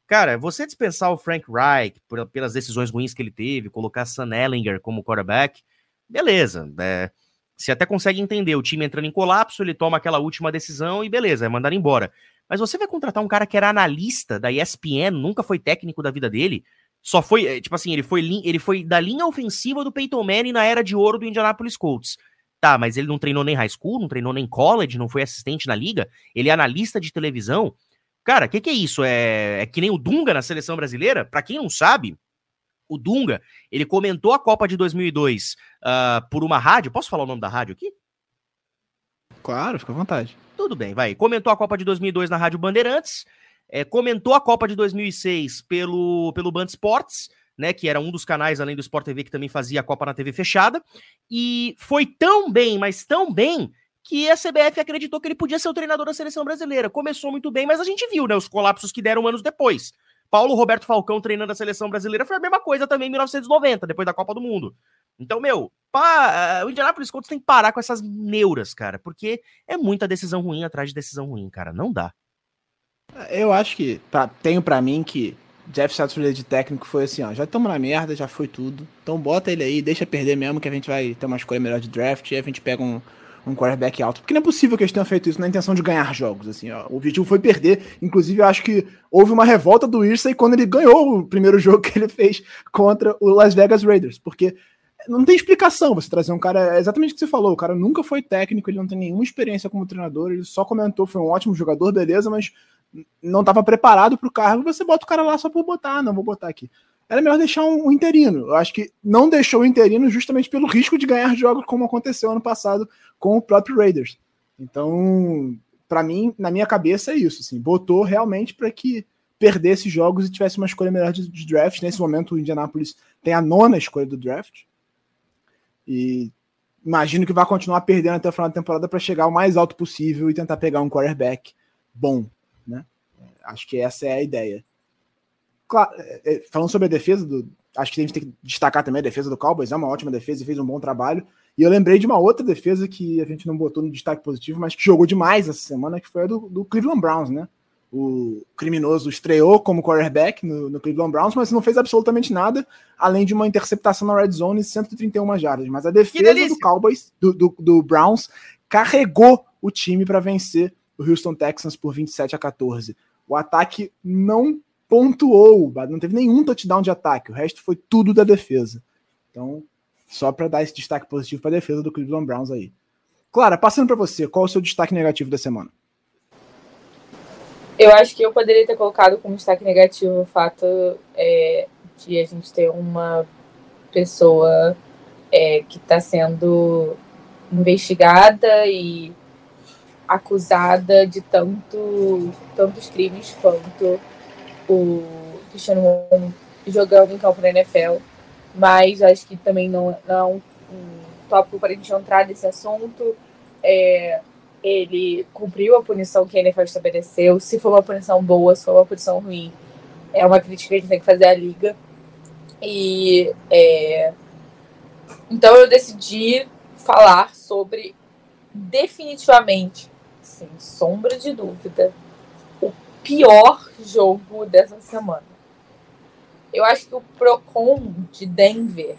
Cara, você dispensar o Frank Reich por, pelas decisões ruins que ele teve, colocar Sam Ellinger como quarterback, beleza. É, você até consegue entender o time entrando em colapso, ele toma aquela última decisão e beleza, é mandar embora. Mas você vai contratar um cara que era analista da ESPN, nunca foi técnico da vida dele, só foi, é, tipo assim, ele foi, ele foi da linha ofensiva do Peyton Manning na era de ouro do Indianapolis Colts. Tá, mas ele não treinou nem high school, não treinou nem college, não foi assistente na liga, ele é analista de televisão. Cara, o que, que é isso? É, é que nem o Dunga na seleção brasileira? Para quem não sabe, o Dunga, ele comentou a Copa de 2002 uh, ah, por uma rádio. Posso falar o nome da rádio aqui? Claro, fica à vontade. Tudo bem, vai. Comentou a Copa de 2002 na Rádio Bandeirantes, é, comentou a Copa de 2006 pelo, pelo Band Sports, né, que era um dos canais além do Sport TV que também fazia a Copa na TV fechada, e foi tão bem, mas tão bem que a CBF acreditou que ele podia ser o treinador da seleção brasileira. Começou muito bem, mas a gente viu, né, os colapsos que deram anos depois. Paulo Roberto Falcão treinando a seleção brasileira foi a mesma coisa também em 1990, depois da Copa do Mundo. Então, meu, pá, o Indianapolis Colts tem que parar com essas neuras, cara, porque é muita decisão ruim atrás de decisão ruim, cara, não dá. Eu acho que pra, tenho para mim que Jeff Saturday de técnico foi assim, ó, já estamos na merda, já foi tudo. Então bota ele aí, deixa perder mesmo que a gente vai ter uma escolha melhor de draft e a gente pega um, um quarterback alto. Porque não é possível que eles tenham feito isso na intenção de ganhar jogos, assim, ó. O objetivo foi perder. Inclusive, eu acho que houve uma revolta do Irsay quando ele ganhou o primeiro jogo que ele fez contra o Las Vegas Raiders, porque não tem explicação você trazer um cara, é exatamente o que você falou, o cara nunca foi técnico, ele não tem nenhuma experiência como treinador, ele só comentou, foi um ótimo jogador, beleza, mas não estava preparado para o cargo, você bota o cara lá só por botar, não vou botar aqui. Era melhor deixar um, interino. Eu acho que não deixou o interino justamente pelo risco de ganhar jogos, como aconteceu ano passado com o próprio Raiders. Então, para mim, na minha cabeça é isso. Assim, botou realmente para que perdesse jogos e tivesse uma escolha melhor de, de draft. Nesse momento, o Indianapolis tem a nona escolha do draft. E imagino que vai continuar perdendo até o final da temporada para chegar o mais alto possível e tentar pegar um quarterback bom. Né? Acho que essa é a ideia. Claro, é, é, falando sobre a defesa, do, acho que a gente tem que destacar também a defesa do Cowboys, é uma ótima defesa e fez um bom trabalho. E eu lembrei de uma outra defesa que a gente não botou no destaque positivo, mas que jogou demais essa semana, que foi a do, do Cleveland Browns, né? O criminoso estreou como quarterback no, no, Cleveland Browns, mas não fez absolutamente nada, além de uma interceptação na red zone e 131 jardas. Mas a defesa do Cowboys, do, do, do Browns, carregou o time para vencer o Houston Texans por 27 a 14. O ataque não pontuou, não teve nenhum touchdown de ataque, o resto foi tudo da defesa. Então, só para dar esse destaque positivo para a defesa do Cleveland Browns aí. Clara, passando para você, qual o seu destaque negativo da semana? Eu acho que eu poderia ter colocado como destaque negativo o fato é, de a gente ter uma pessoa é, que está sendo investigada e acusada de tanto, tantos crimes quanto o Cristiano Ronaldo jogando em campo na NFL. Mas acho que também não, não é um, um tópico para a gente entrar nesse assunto. É, ele cumpriu a punição que a NFL estabeleceu. Se for uma punição boa, se for uma punição ruim, é uma crítica que a gente tem que fazer à liga. E é, então eu decidi falar sobre definitivamente, sem sombra de dúvida, pior jogo dessa semana. Eu acho que o Procon de Denver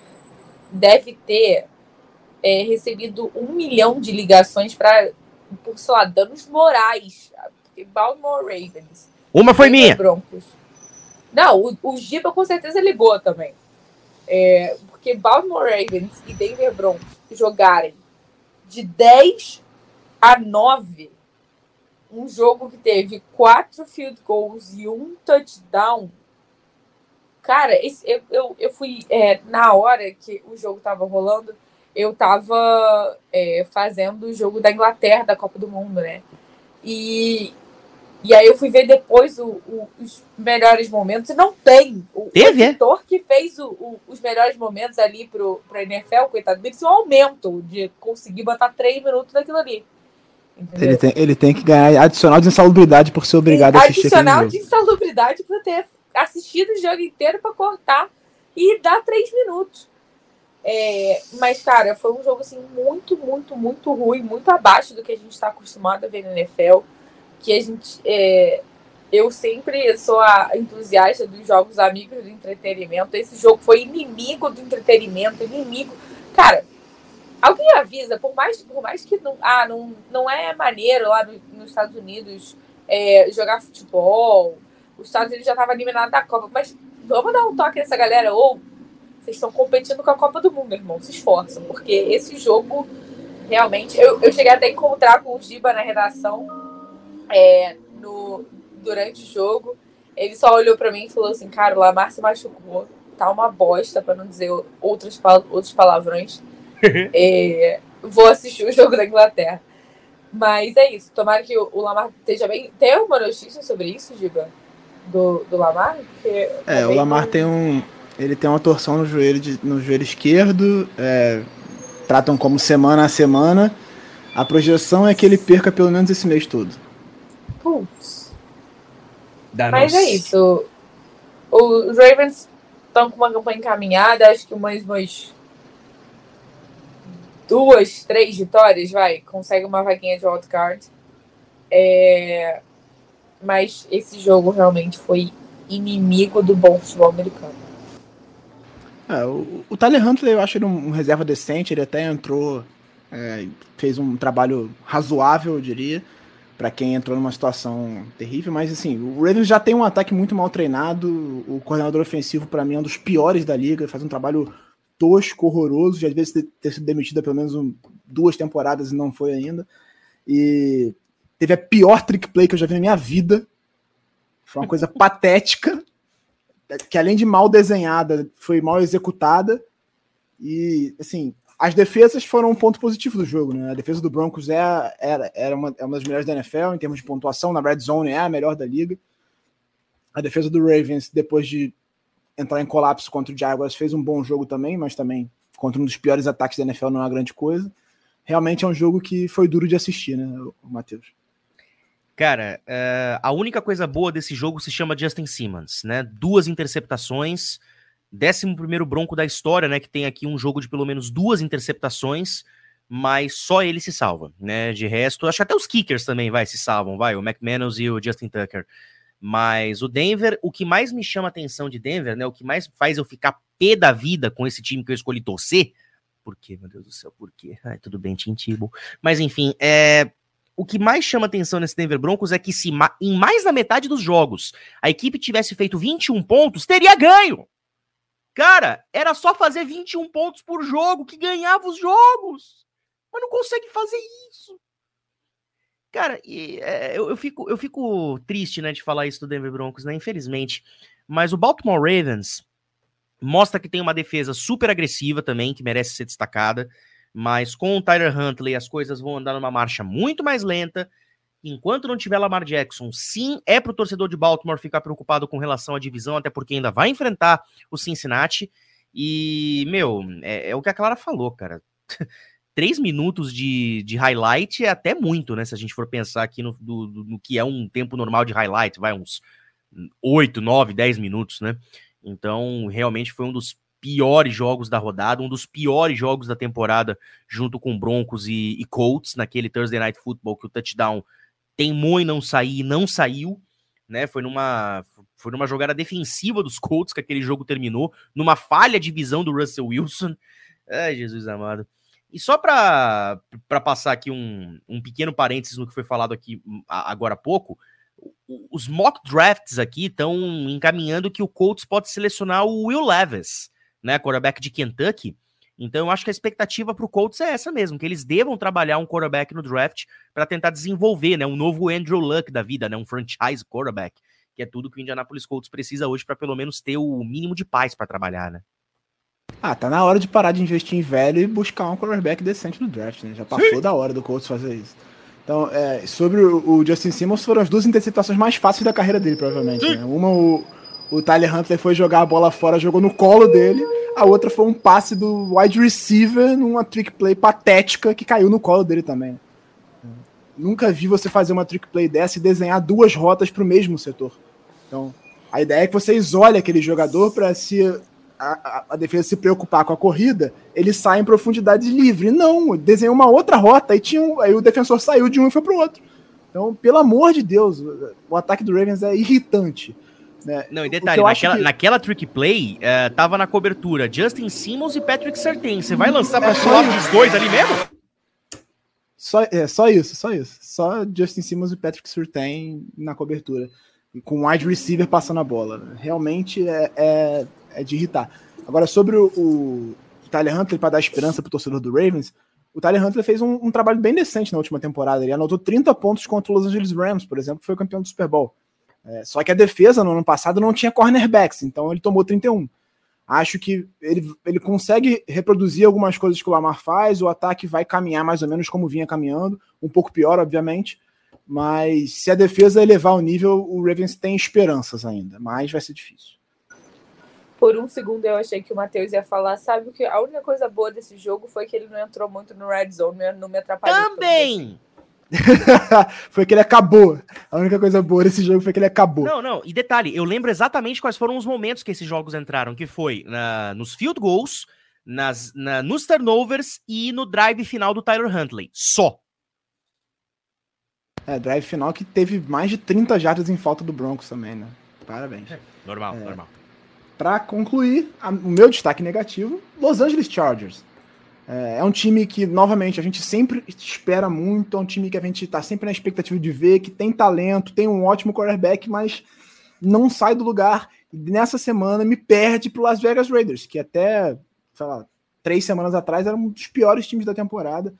deve ter é, recebido um milhão de ligações para por, sei lá, danos morais. Baltimore Ravens. Uma foi minha. Broncos. Não, o, o Giba com certeza ligou também. É, porque Baltimore Ravens e Denver Broncos jogarem de 10 a 9, um jogo que teve quatro field goals e um touchdown. Cara, esse, eu, eu, eu fui é, na hora que o jogo tava rolando eu estava é, fazendo o jogo da Inglaterra da Copa do Mundo, né? E, e aí eu fui ver depois o, o, os melhores momentos. E não tem. O, Teve? o editor que fez o, os melhores momentos ali pro, pro NFL, coitado dele, isso é um aumento de conseguir botar três minutos naquilo ali. Ele tem, ele tem que ganhar adicional de insalubridade por ser obrigado a assistir Adicional de insalubridade por ter assistido o jogo inteiro para cortar e dar três minutos. É, mas, cara, foi um jogo assim muito, muito, muito ruim, muito abaixo do que a gente está acostumado a ver no NFL. Que a gente. É, eu sempre sou a entusiasta dos jogos amigos do entretenimento. Esse jogo foi inimigo do entretenimento, inimigo. Cara, alguém avisa, por mais, por mais que não, ah, não, não é maneiro lá no, nos Estados Unidos é, jogar futebol. Os Estados Unidos já estavam eliminados da Copa, mas vamos dar um toque nessa galera, ou vocês estão competindo com a Copa do Mundo, irmão. Se esforçam, porque esse jogo realmente. Eu, eu cheguei até a encontrar com o Giba na redação é, no, durante o jogo. Ele só olhou para mim e falou assim: Cara, o Lamar se machucou. Tá uma bosta, para não dizer outros, outros palavrões. é, vou assistir o jogo da Inglaterra. Mas é isso. Tomara que o, o Lamar esteja bem. Tem alguma notícia sobre isso, Giba? Do, do Lamar? Porque é, o Lamar tem um ele tem uma torção no joelho, de, no joelho esquerdo. É, tratam como semana a semana. A projeção é que ele perca pelo menos esse mês todo. Putz. Mas é isso. Os Ravens estão com uma campanha encaminhada. Acho que umas, umas duas, três vitórias, vai. Consegue uma vaguinha de wildcard. É... Mas esse jogo realmente foi inimigo do bom futebol americano. É, o, o Tyler Huntley eu acho ele um, um reserva decente, ele até entrou, é, fez um trabalho razoável, eu diria, para quem entrou numa situação terrível, mas assim, o Ravens já tem um ataque muito mal treinado, o coordenador ofensivo para mim é um dos piores da liga, faz um trabalho tosco, horroroso, já às vezes ter sido demitido há pelo menos um, duas temporadas e não foi ainda, e teve a pior trick play que eu já vi na minha vida, foi uma coisa patética, que além de mal desenhada, foi mal executada. E, assim, as defesas foram um ponto positivo do jogo, né? A defesa do Broncos é, era, era uma, é uma das melhores da NFL em termos de pontuação, na red zone é a melhor da liga. A defesa do Ravens, depois de entrar em colapso contra o Jaguars, fez um bom jogo também, mas também contra um dos piores ataques da NFL não é uma grande coisa. Realmente é um jogo que foi duro de assistir, né, Matheus? Cara, uh, a única coisa boa desse jogo se chama Justin Simmons, né? Duas interceptações, 11 primeiro bronco da história, né? Que tem aqui um jogo de pelo menos duas interceptações, mas só ele se salva, né? De resto, acho que até os kickers também, vai, se salvam, vai, o McManus e o Justin Tucker. Mas o Denver, o que mais me chama a atenção de Denver, né? O que mais faz eu ficar pé da vida com esse time que eu escolhi torcer, por quê, meu Deus do céu, por quê? Ai, tudo bem, Tintibo. Mas enfim, é o que mais chama atenção nesse Denver Broncos é que se em mais da metade dos jogos a equipe tivesse feito 21 pontos, teria ganho. Cara, era só fazer 21 pontos por jogo que ganhava os jogos. Mas não consegue fazer isso. Cara, e, é, eu, eu, fico, eu fico triste, né, de falar isso do Denver Broncos, né, infelizmente. Mas o Baltimore Ravens mostra que tem uma defesa super agressiva também, que merece ser destacada. Mas com o Tyler Huntley as coisas vão andar numa marcha muito mais lenta. Enquanto não tiver Lamar Jackson, sim, é para o torcedor de Baltimore ficar preocupado com relação à divisão, até porque ainda vai enfrentar o Cincinnati. E, meu, é, é o que a Clara falou, cara. três minutos de, de highlight é até muito, né? Se a gente for pensar aqui no, do, do, no que é um tempo normal de highlight, vai uns 8, 9, 10 minutos, né? Então, realmente foi um dos piores jogos da rodada, um dos piores jogos da temporada, junto com Broncos e, e Colts, naquele Thursday Night Football que o touchdown teimou em não sair e não saiu, né? Foi numa, foi numa jogada defensiva dos Colts que aquele jogo terminou, numa falha de visão do Russell Wilson. Ai, Jesus amado. E só para passar aqui um, um pequeno parênteses no que foi falado aqui hum, agora há pouco, os mock drafts aqui estão encaminhando que o Colts pode selecionar o Will Levis, né, quarterback de Kentucky. Então eu acho que a expectativa para o Colts é essa mesmo, que eles devam trabalhar um quarterback no draft para tentar desenvolver, né, um novo Andrew Luck da vida, né, um franchise quarterback, que é tudo que o Indianapolis Colts precisa hoje para pelo menos ter o mínimo de paz para trabalhar, né? Ah, tá na hora de parar de investir em velho e buscar um quarterback decente no draft, né? Já passou Sim. da hora do Colts fazer isso. Então, é, sobre o, Justin Simmons, foram as duas interceptações mais fáceis da carreira dele, provavelmente. Né? Uma, o, o Tyler Huntley foi jogar a bola fora, jogou no colo dele. A outra foi um passe do wide receiver numa trick play patética que caiu no colo dele também. Nunca vi você fazer uma trick play dessa e desenhar duas rotas para o mesmo setor. Então, a ideia é que você isole aquele jogador para se a, a, defesa se preocupar com a corrida, ele sai em profundidade livre. Não, desenhou uma outra rota, aí, tinha um, aí o defensor saiu de um e foi pro outro. Então, pelo amor de Deus, o ataque do Ravens é irritante. Né? Não, e detalhe, naquela, que... naquela trick play, uh, tava na cobertura Justin Simmons e Patrick Sertain. Você vai lançar pra é lado dos dois ali mesmo? Só, é, só isso, só isso. Só Justin Simmons e Patrick Surtain na cobertura. Com wide receiver passando a bola. Realmente é, é é de irritar. Agora, sobre o, o Tyler Huntley, para dar esperança para o torcedor do Ravens, o Tyler Huntley fez um, um, trabalho bem decente na última temporada. Ele anotou 30 pontos contra o Los Angeles Rams, por exemplo, que foi campeão do Super Bowl. É, só que a defesa no ano passado não tinha cornerbacks, então ele tomou 31. Acho que ele, ele consegue reproduzir algumas coisas que o Lamar faz, o ataque vai caminhar mais ou menos como vinha caminhando, um pouco pior, obviamente, mas se a defesa elevar o nível, o Ravens tem esperanças ainda, mas vai ser difícil. Por um segundo eu achei que o Matheus ia falar, sabe o que? A única coisa boa desse jogo foi que ele não entrou muito no red zone, não me atrapalhou. Também! foi que ele acabou. A única coisa boa desse jogo foi que ele acabou. Não, não. E detalhe, eu lembro exatamente quais foram os momentos que esses jogos entraram, que foi na, nos field goals, nas, na, nos turnovers e no drive final do Tyler Huntley. Só. É, drive final que teve mais de 30 jardas em falta do Broncos também, né? Parabéns. É, normal, é. normal. Para concluir, a, o meu destaque negativo, Los Angeles Chargers. É, é, um time que, novamente, a gente sempre espera muito, é um time que a gente está sempre na expectativa de ver, que tem talento, tem um ótimo quarterback, mas não sai do lugar. Nessa semana me perde para Las Vegas Raiders, que até, sei lá, três semanas atrás era um dos piores times da temporada.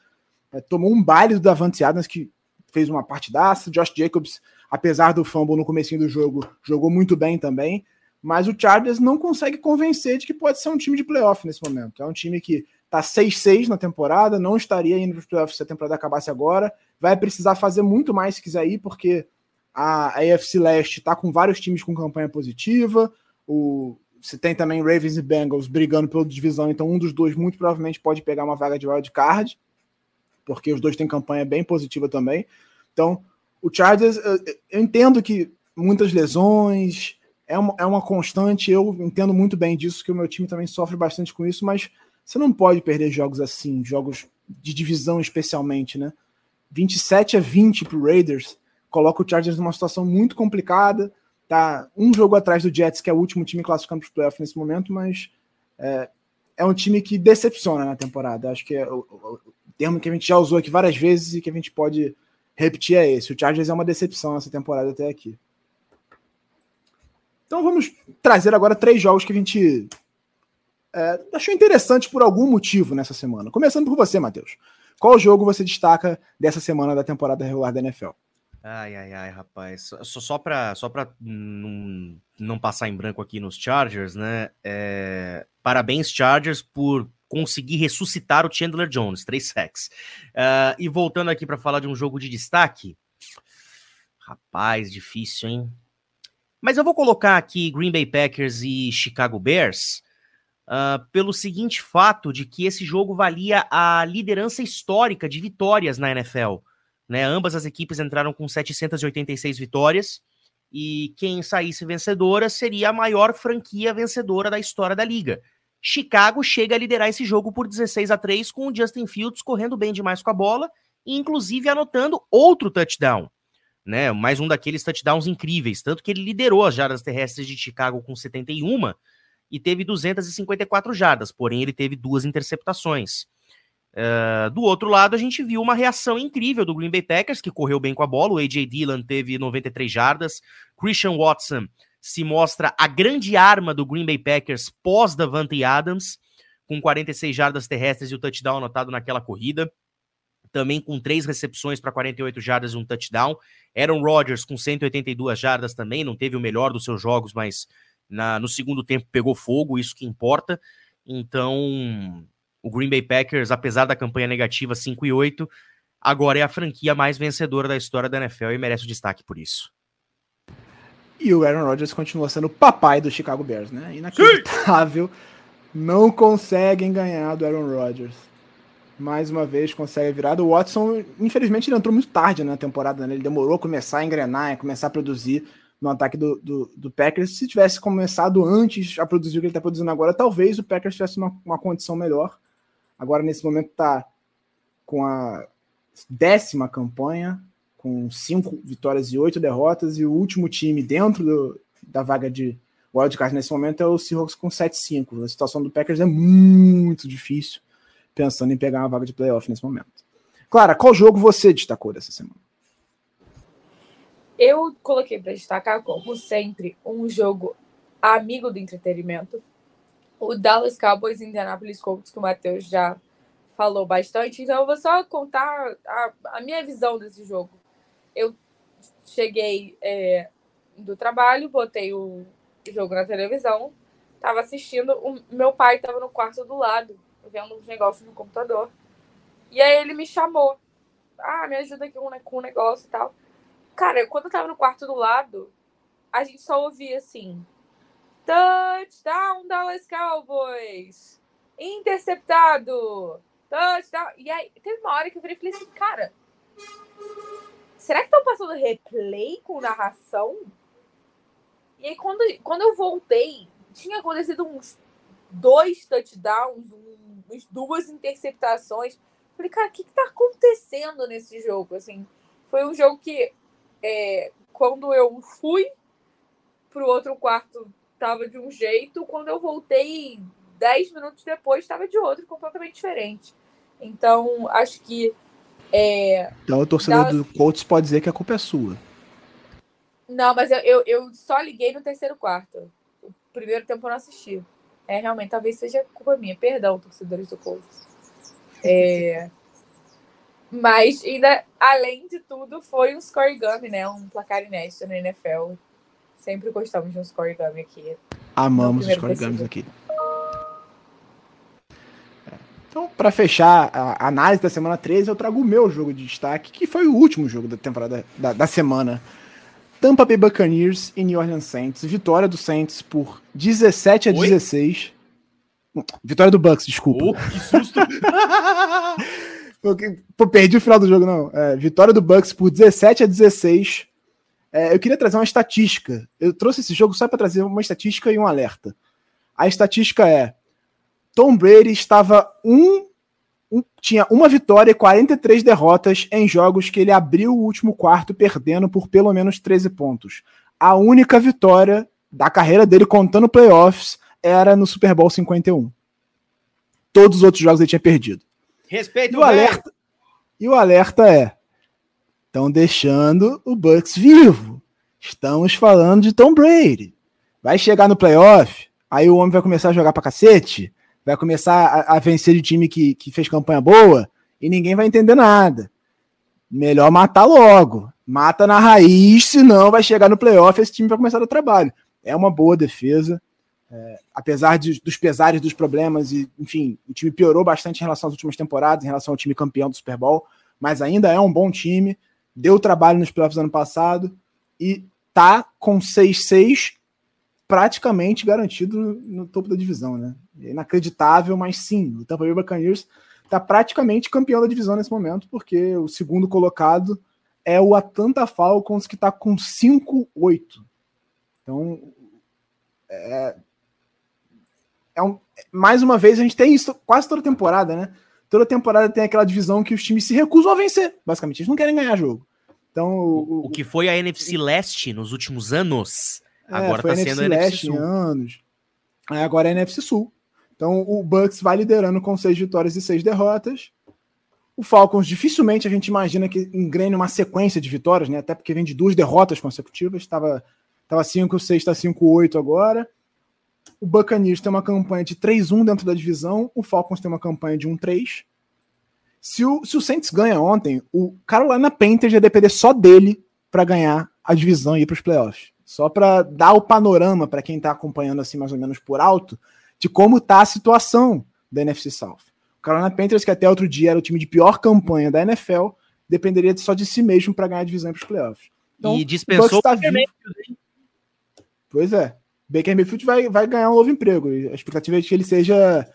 É, tomou um baile do Davante Adams, que fez uma partidaça. Josh Jacobs, apesar do fumble no começo do jogo, jogou muito bem também. Mas o Chargers não consegue convencer de que pode ser um time de playoff nesse momento. É um time que está 6-6 na temporada, não estaria indo para os playoffs se a temporada acabasse agora. Vai precisar fazer muito mais se quiser ir, porque a, AFC Leste está com vários times com campanha positiva. O, você tem também Ravens e Bengals brigando pela divisão, então um dos dois muito provavelmente pode pegar uma vaga de wild card, porque os dois têm campanha bem positiva também. Então, o Chargers, eu, eu entendo que muitas lesões, é uma, é uma constante, eu entendo muito bem disso, que o meu time também sofre bastante com isso, mas você não pode perder jogos assim, jogos de divisão especialmente, né? 27 a 20 para Raiders, coloca o Chargers numa situação muito complicada, tá um jogo atrás do Jets, que é o último time classificando para os playoffs nesse momento, mas é, é, um time que decepciona na temporada. Acho que é o, o, termo que a gente já usou aqui várias vezes e que a gente pode repetir é esse. O Chargers é uma decepção nessa temporada até aqui. Então vamos trazer agora três jogos que a gente é, achou interessante por algum motivo nessa semana. Começando por você, Matheus. Qual jogo você destaca dessa semana da temporada regular da NFL? Ai, ai, ai, rapaz. Só, só para só não, não passar em branco aqui nos Chargers, né? É... Parabéns, Chargers, por conseguir ressuscitar o Chandler Jones, três sacks. Uh, e voltando aqui para falar de um jogo de destaque. Rapaz, difícil, hein? Mas eu vou colocar aqui Green Bay Packers e Chicago Bears uh, pelo seguinte fato de que esse jogo valia a liderança histórica de vitórias na NFL. Né? Ambas as equipes entraram com 786 vitórias e quem saísse vencedora seria a maior franquia vencedora da história da liga. Chicago chega a liderar esse jogo por 16 a 3 com o Justin Fields correndo bem demais com a bola e inclusive anotando outro touchdown né? Mais um daqueles touchdowns incríveis, tanto que ele liderou as jardas terrestres de Chicago com 71 e teve 254 jardas, porém ele teve duas interceptações. Uh, do outro lado, a gente viu uma reação incrível do Green Bay Packers, que correu bem com a bola. O A.J. Dillon teve 93 jardas. Christian Watson se mostra a grande arma do Green Bay Packers pós Davante Adams, com 46 jardas terrestres e o touchdown anotado naquela corrida também com três recepções para 48 jardas e um touchdown. Aaron Rodgers com 182 jardas também, não teve o melhor dos seus jogos, mas na, no segundo tempo pegou fogo, isso que importa. Então, o Green Bay Packers, apesar da campanha negativa 5 e 8, agora é a franquia mais vencedora da história da NFL e merece o destaque por isso. E o Aaron Rodgers continua sendo o papai do Chicago Bears, né? Inacreditável. Sim. Não conseguem ganhar do Aaron Rodgers mais uma vez consegue a virada. O Watson, infelizmente, ele entrou muito tarde na temporada, né? Ele demorou a começar a engrenar, a começar a produzir no ataque do, do, do, Packers. Se tivesse começado antes a produzir o que ele está produzindo agora, talvez o Packers tivesse uma, uma condição melhor. Agora, nesse momento, está com a décima campanha, com cinco vitórias e oito derrotas, e o último time dentro do, da vaga de wildcard nesse momento é o Seahawks com 7-5. A situação do Packers é muito difícil pensando em pegar uma vaga de playoff nesse momento. Clara, qual jogo você destacou dessa semana? Eu coloquei para destacar, como sempre, um jogo amigo do entretenimento. O Dallas Cowboys Indianapolis Colts, que o Matheus já falou bastante. Então, eu vou só contar a, a minha visão desse jogo. Eu cheguei é, do trabalho, botei o jogo na televisão, estava assistindo. O meu pai estava no quarto do lado vendo uns negócios no computador. E aí ele me chamou. Ah, me ajuda aqui com um negócio e tal. Cara, quando eu tava no quarto do lado, a gente só ouvia assim: Touchdown Dallas Cowboys! Interceptado! Touchdown! E aí, teve uma hora que eu virei e falei assim: Cara, será que estão passando replay com narração? E aí, quando, quando eu voltei, tinha acontecido uns dois touchdowns, um duas interceptações. Falei, cara, o que, que tá acontecendo nesse jogo? Assim, foi um jogo que é, quando eu fui pro outro quarto tava de um jeito, quando eu voltei dez minutos depois estava de outro, completamente diferente. Então, acho que. É, então, o torcedor dá... do Colts pode dizer que a culpa é sua. Não, mas eu, eu, eu, só liguei no terceiro quarto. O primeiro tempo eu não assisti. É, realmente, talvez seja culpa minha. Perdão, torcedores do Colts. É... Mas, ainda, além de tudo, foi um scoregami, né? Um placar inédito na NFL. Sempre gostamos de um scoregami aqui. Amamos os scoregamis aqui. É. Então, para fechar a análise da semana 13, eu trago o meu jogo de destaque, que foi o último jogo da temporada da, da semana. Tampa Bay Buccaneers e New Orleans Saints. Vitória do Saints por 17 a Oi? 16. Vitória do Bucks, desculpa. Oh, que susto! Pô, perdi o final do jogo, não. É, vitória do Bucks por 17 a 16. É, eu queria trazer uma estatística. Eu trouxe esse jogo só para trazer uma estatística e um alerta. A estatística é: Tom Brady estava um um, tinha uma vitória e 43 derrotas em jogos que ele abriu o último quarto perdendo por pelo menos 13 pontos. A única vitória da carreira dele contando playoffs era no Super Bowl 51. Todos os outros jogos ele tinha perdido. Respeito e o alerta E o alerta é: estão deixando o Bucks vivo. Estamos falando de Tom Brady. Vai chegar no playoff, aí o homem vai começar a jogar pra cacete vai começar a, a vencer de time que, que fez campanha boa, e ninguém vai entender nada. Melhor matar logo. Mata na raiz, senão vai chegar no playoff e esse time vai começar o trabalho. É uma boa defesa. É, apesar de, dos pesares dos problemas, e enfim, o time piorou bastante em relação às últimas temporadas, em relação ao time campeão do Super Bowl, mas ainda é um bom time. Deu trabalho nos playoffs ano passado e tá com 6-6 praticamente garantido no topo da divisão, né? É inacreditável, mas sim, o Tampa Bay Buccaneers está praticamente campeão da divisão nesse momento, porque o segundo colocado é o Atlanta Falcons, que está com 5-8. Então, é, é um, mais uma vez, a gente tem isso quase toda temporada, né? Toda temporada tem aquela divisão que os times se recusam a vencer, basicamente. Eles não querem ganhar jogo. Então, o, o que foi a NFC Leste nos últimos anos, é, agora sendo a NFC Leste Sul. anos. Agora é NFC Sul. Então o Bucks vai liderando com seis vitórias e seis derrotas. O Falcons dificilmente a gente imagina que engrene uma sequência de vitórias, né? Até porque vem de duas derrotas consecutivas. Estava tava 5-6, está 5-8 agora. O Buccaneers tem uma campanha de 3-1 dentro da divisão. O Falcons tem uma campanha de 1-3. Se o, se o Saints ganha ontem, o Carolina Panthers ia depender só dele para ganhar a divisão e ir para os playoffs. Só para dar o panorama para quem está acompanhando assim mais ou menos por alto de como está a situação da NFC South. O Carolina Panthers, que até outro dia era o time de pior campanha da NFL, dependeria só de si mesmo para ganhar a divisão para os playoffs. Então, e dispensou tá vivo. Pois é. Baker Mayfield vai, vai ganhar um novo emprego. A expectativa é de que ele seja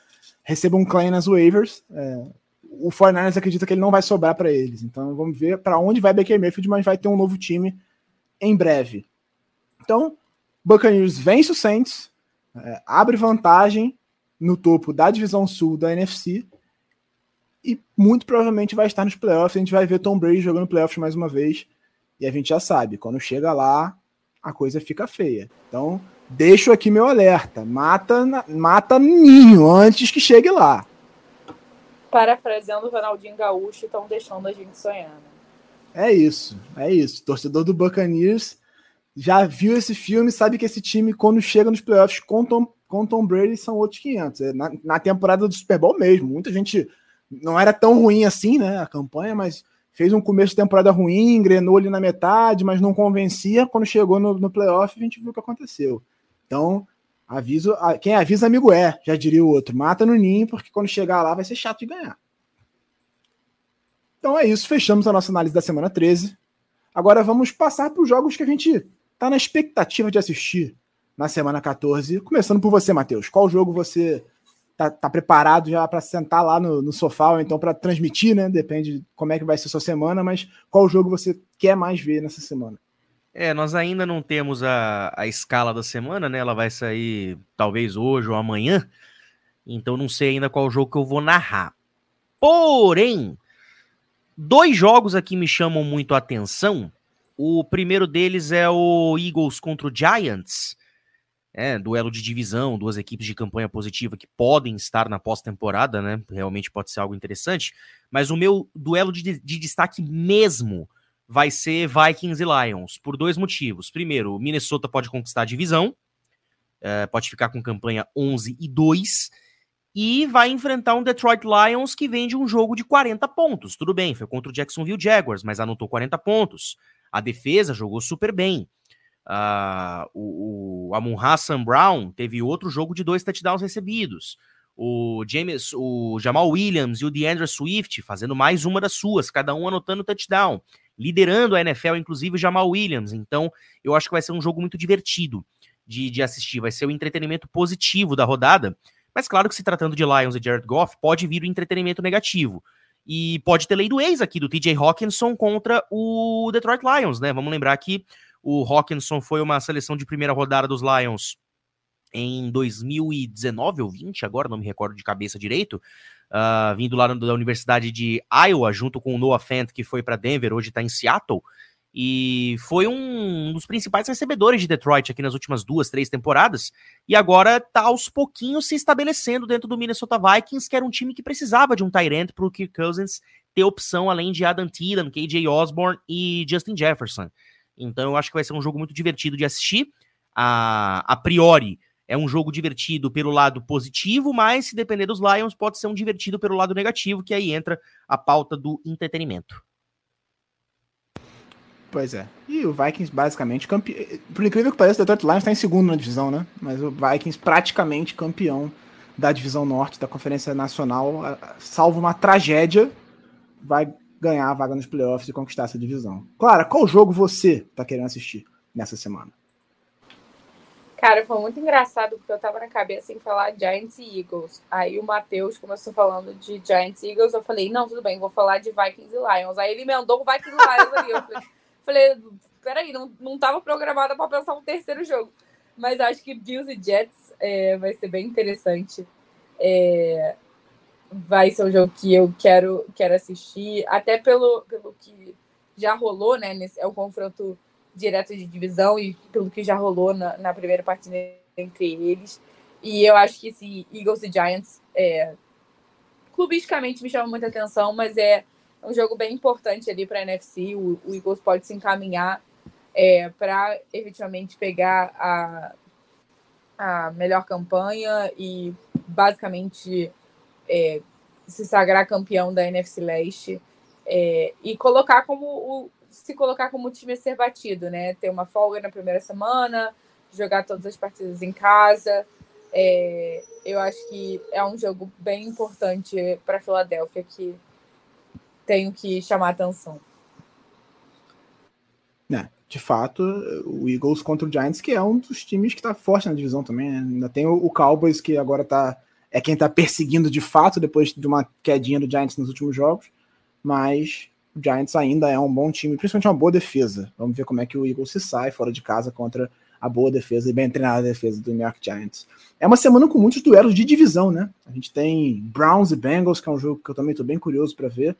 receba um claim nas waivers. É, o 49ers acredita que ele não vai sobrar para eles. Então vamos ver para onde vai Baker Mayfield, mas vai ter um novo time em breve. Então, Buccaneers vence o Saints, é, abre vantagem no topo da divisão sul da NFC e muito provavelmente vai estar nos playoffs. A gente vai ver Tom Brady jogando playoffs mais uma vez. E a gente já sabe, quando chega lá, a coisa fica feia. Então, deixo aqui meu alerta: mata, mata ninho antes que chegue lá. Parafraseando o Ronaldinho Gaúcho, estão deixando a gente sonhando. É isso, é isso. Torcedor do Buccaneers já viu esse filme, sabe que esse time, quando chega nos playoffs com Tom, com Tom Brady, são outros 500. É na, na temporada do Super Bowl mesmo. Muita gente não era tão ruim assim, né? A campanha, mas fez um começo de temporada ruim, engrenou ali na metade, mas não convencia. Quando chegou no, no playoff, a gente viu o que aconteceu. Então, aviso, quem avisa, amigo é, já diria o outro. Mata no ninho, porque quando chegar lá vai ser chato de ganhar. Então é isso, fechamos a nossa análise da semana 13. Agora vamos passar para os jogos que a gente tá na expectativa de assistir na semana 14. Começando por você, Matheus. Qual jogo você tá, tá preparado já para sentar lá no, no, sofá ou então para transmitir, né? Depende de como é que vai ser a sua semana, mas qual jogo você quer mais ver nessa semana? É, nós ainda não temos a, a escala da semana, né? Ela vai sair talvez hoje ou amanhã. Então não sei ainda qual jogo que eu vou narrar. Porém, dois jogos aqui me chamam muito a atenção o primeiro deles é o Eagles contra o Giants. É, duelo de divisão, duas equipes de campanha positiva que podem estar na pós-temporada, né? Realmente pode ser algo interessante. Mas o meu duelo de, de destaque mesmo vai ser Vikings e Lions, por dois motivos. Primeiro, Minnesota pode conquistar a divisão, é, pode ficar com campanha 11 e 2, e vai enfrentar um Detroit Lions que vem de um jogo de 40 pontos. Tudo bem, foi contra o Jacksonville Jaguars, mas anotou 40 pontos. A defesa jogou super bem. Uh, o, o Amon Hassan Brown teve outro jogo de dois touchdowns recebidos. O James, o Jamal Williams e o DeAndre Swift fazendo mais uma das suas, cada um anotando touchdown, liderando a NFL, inclusive o Jamal Williams. Então, eu acho que vai ser um jogo muito divertido de, de assistir, vai ser o um entretenimento positivo da rodada. Mas claro que se tratando de Lions e Jared Goff, pode vir o entretenimento negativo. E pode ter lei do ex aqui, do TJ Hawkinson contra o Detroit Lions, né? Vamos lembrar que o Hawkinson foi uma seleção de primeira rodada dos Lions em 2019 ou 20, agora não me recordo de cabeça direito, uh, vindo lá da Universidade de Iowa, junto com o Noah Fant, que foi para Denver, hoje está em Seattle. E foi um dos principais recebedores de Detroit aqui nas últimas duas, três temporadas. E agora tá aos pouquinhos se estabelecendo dentro do Minnesota Vikings, que era um time que precisava de um Tyrant para o Kirk Cousins ter opção além de Adam Thielen, KJ Osborne e Justin Jefferson. Então eu acho que vai ser um jogo muito divertido de assistir. A, a priori, é um jogo divertido pelo lado positivo, mas se depender dos Lions, pode ser um divertido pelo lado negativo, que aí entra a pauta do entretenimento. Pois é. E o Vikings basicamente campeão. Por incrível que pareça, o Detroit Lions está em segundo na divisão, né? Mas o Vikings praticamente campeão da divisão norte da Conferência Nacional, salvo uma tragédia, vai ganhar a vaga nos playoffs e conquistar essa divisão. Clara, qual jogo você está querendo assistir nessa semana? Cara, foi muito engraçado porque eu tava na cabeça em falar Giants e Eagles. Aí o Matheus começou falando de Giants e Eagles. Eu falei, não, tudo bem, vou falar de Vikings e Lions. Aí ele emendou o Vikings e Lions ali. Eu falei, falei peraí, não, não tava programada para pensar um terceiro jogo. Mas acho que Bills e Jets é, vai ser bem interessante. É, vai ser um jogo que eu quero, quero assistir, até pelo, pelo que já rolou, né? Nesse, é o confronto direto de divisão e pelo que já rolou na, na primeira partida entre eles. E eu acho que esse Eagles e Giants, é, clubisticamente, me chama muita atenção, mas é um jogo bem importante ali para a NFC. O, o, Eagles pode se encaminhar é, para efetivamente pegar a, a melhor campanha e basicamente é, se sagrar campeão da NFC Leste. É, e colocar como o, se colocar como time a ser batido, né? Ter uma folga na primeira semana, jogar todas as partidas em casa. É, eu acho que é um jogo bem importante para a Filadélfia que tenho que chamar atenção. É, de fato, o Eagles contra o Giants, que é um dos times que está forte na divisão também. Né? Ainda tem o, Cowboys, que agora tá, é quem está perseguindo de fato, depois de uma quedinha do Giants nos últimos jogos. Mas o Giants ainda é um bom time, principalmente uma boa defesa. Vamos ver como é que o Eagles se sai fora de casa contra a boa defesa e bem treinada defesa do New York Giants. É uma semana com muitos duelos de divisão, né? A gente tem Browns e Bengals, que é um jogo que eu também estou bem curioso para ver.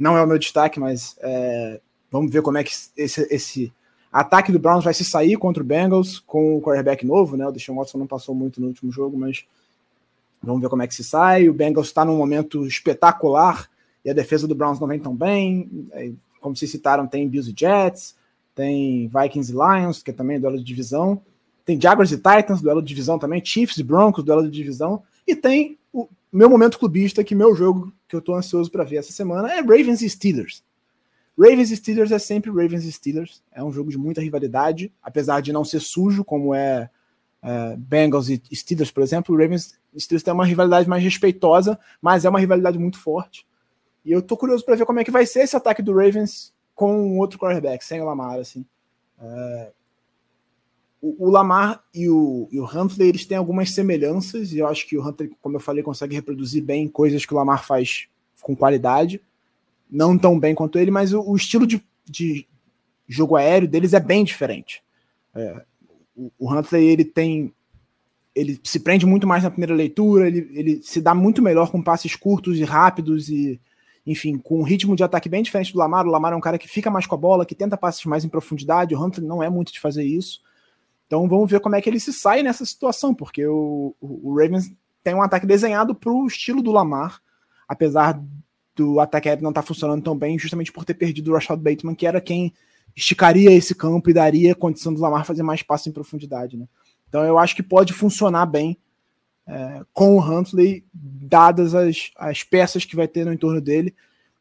Não é o meu destaque, mas é, vamos ver como é que esse, esse ataque do Browns vai se sair contra o Bengals com o quarterback novo, né? O Deshaun Watson não passou muito no último jogo, mas vamos ver como é que se sai. O Bengals está num momento espetacular e a defesa do Browns não vem tão bem. É, como vocês citaram, tem Bills e Jets, tem Vikings e Lions, que é também duelo de divisão. Tem Jaguars e Titans, duelo de divisão também. Chiefs e Broncos, duelo de divisão. E tem meu momento clubista, que meu jogo que eu tô ansioso para ver essa semana é Ravens e Steelers. Ravens e Steelers é sempre Ravens e Steelers. É um jogo de muita rivalidade, apesar de não ser sujo, como é, é Bengals e Steelers, por exemplo. Ravens e Steelers tem uma rivalidade mais respeitosa, mas é uma rivalidade muito forte. E eu tô curioso para ver como é que vai ser esse ataque do Ravens com outro quarterback, sem o Lamar, assim. É... O, Lamar e o, e o Huntley, eles têm algumas semelhanças, e eu acho que o Huntley, como eu falei, consegue reproduzir bem coisas que o Lamar faz com qualidade. Não tão bem quanto ele, mas o, o estilo de, de, jogo aéreo deles é bem diferente. É, o, o Huntley, ele tem ele se prende muito mais na primeira leitura, ele, ele se dá muito melhor com passes curtos e rápidos e enfim, com um ritmo de ataque bem diferente do Lamar. O Lamar é um cara que fica mais com a bola, que tenta passes mais em profundidade. O Huntley não é muito de fazer isso. Então vamos ver como é que ele se sai nessa situação, porque o, o, Ravens tem um ataque desenhado para o estilo do Lamar, apesar do ataque não estar tá funcionando tão bem, justamente por ter perdido o Rashad Bateman, que era quem esticaria esse campo e daria condição do Lamar fazer mais passes em profundidade. Né? Então eu acho que pode funcionar bem é, com o Huntley, dadas as, as peças que vai ter no entorno dele.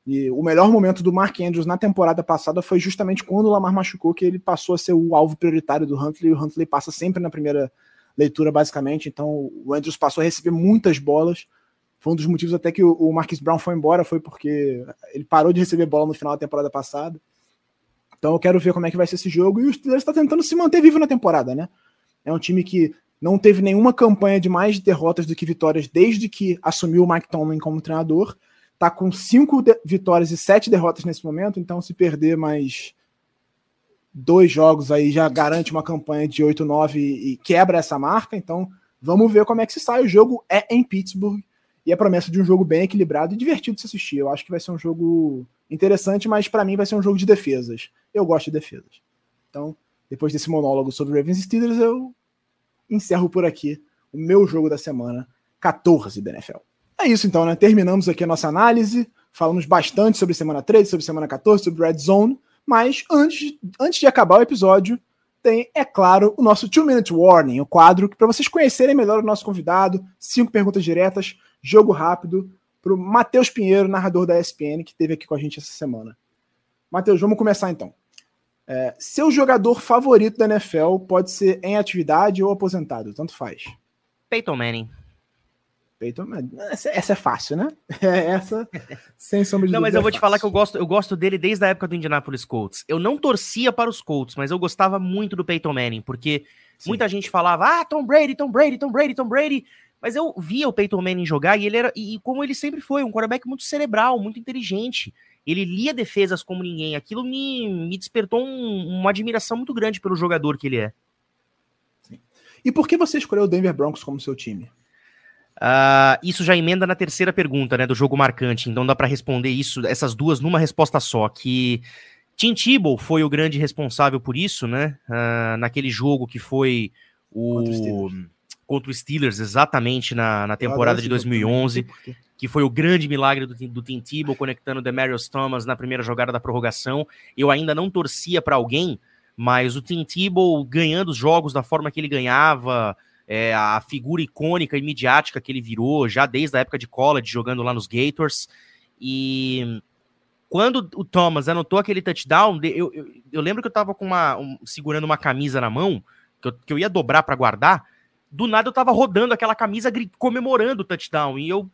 E o melhor momento do Mark Andrews na temporada passada foi justamente quando o Lamar machucou, que ele passou a ser o alvo prioritário do Huntley, e o Huntley passa sempre na primeira leitura, basicamente. Então o Andrews passou a receber muitas bolas. Foi um dos motivos até que o Marquis Brown foi embora, foi porque ele parou de receber bola no final da temporada passada. Então eu quero ver como é que vai ser esse jogo. E o Steelers está tentando se manter vivo na temporada, né? É um time que não teve nenhuma campanha de mais derrotas do que vitórias desde que assumiu o Mike Tomlin como treinador. Tá com cinco vitórias e sete derrotas nesse momento, então se perder mais dois jogos aí já garante uma campanha de 8-9 e quebra essa marca. Então vamos ver como é que se sai. O jogo é em Pittsburgh e é promessa de um jogo bem equilibrado e divertido de se assistir. Eu acho que vai ser um jogo interessante, mas para mim vai ser um jogo de defesas. Eu gosto de defesas. Então, depois desse monólogo sobre Ravens e Steelers, eu encerro por aqui o meu jogo da semana 14 da NFL. É isso então, né? Terminamos aqui a nossa análise. Falamos bastante sobre semana 13, sobre semana 14, sobre Red Zone. Mas antes, antes de acabar o episódio, tem, é claro, o nosso Two Minute Warning, o quadro para vocês conhecerem melhor o nosso convidado, cinco perguntas diretas, jogo rápido, para o Matheus Pinheiro, narrador da ESPN, que esteve aqui com a gente essa semana. Matheus, vamos começar então. É, seu jogador favorito da NFL pode ser em atividade ou aposentado, tanto faz. Peyton Manning. Peyton Manning. Essa, essa é fácil, né? É essa, sem sombra de Não, mas eu é vou te falar que eu gosto, eu gosto dele desde a época do Indianapolis Colts. Eu não torcia para os Colts, mas eu gostava muito do Peyton Manning, porque Sim. muita gente falava, ah, Tom Brady, Tom Brady, Tom Brady, Tom Brady. Mas eu via o Peyton Manning jogar e ele era, e como ele sempre foi, um quarterback muito cerebral, muito inteligente. Ele lia defesas como ninguém. Aquilo me, me despertou um- uma admiração muito grande pelo jogador que ele é. E por que você escolheu o Denver Broncos como seu time? Ah, isso já emenda na terceira pergunta, né, do jogo marcante. Então dá para responder isso, essas duas numa resposta só. Que Tim Tebow foi o grande responsável por isso, né? ah, naquele jogo que foi o Contra o Steelers. exatamente na, na temporada de esse jogo também, 2011, não sei por quê. que foi o grande milagre do, do Tim Tebow conectando Demarius Thomas na primeira jogada da prorrogação. Eu ainda não torcia para alguém, mas o Tim Tebow ganhando os jogos da forma que ele ganhava, é, a figura icônica e midiática que ele virou já desde a época de college, jogando lá nos Gators. E quando o Thomas anotou aquele touchdown, eu, eu, eu lembro que eu tava com uma, um- segurando uma camisa na mão, que eu, que eu ia dobrar para guardar. Do nada eu tava rodando aquela camisa comemorando o touchdown. E eu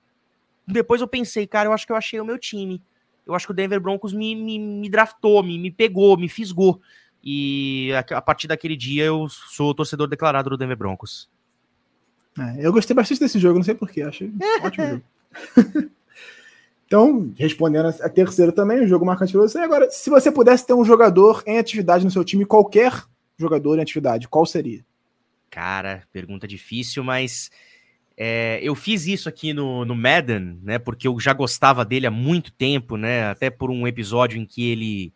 depois eu pensei, cara, eu acho que eu achei o meu time. Eu acho que o Denver Broncos me, me, me draftou, me, me pegou, me fisgou. E a, a partir daquele dia eu sou torcedor declarado do Denver Broncos. É, eu gostei bastante desse jogo, não sei porquê, achei um ótimo jogo. então, respondendo a terceira também, o jogo marcante pra você. Agora, se você pudesse ter um jogador em atividade no seu time, qualquer jogador em atividade, qual seria? Cara, pergunta difícil, mas é, eu fiz isso aqui no, no Madden, né? Porque eu já gostava dele há muito tempo, né? Até por um episódio em que ele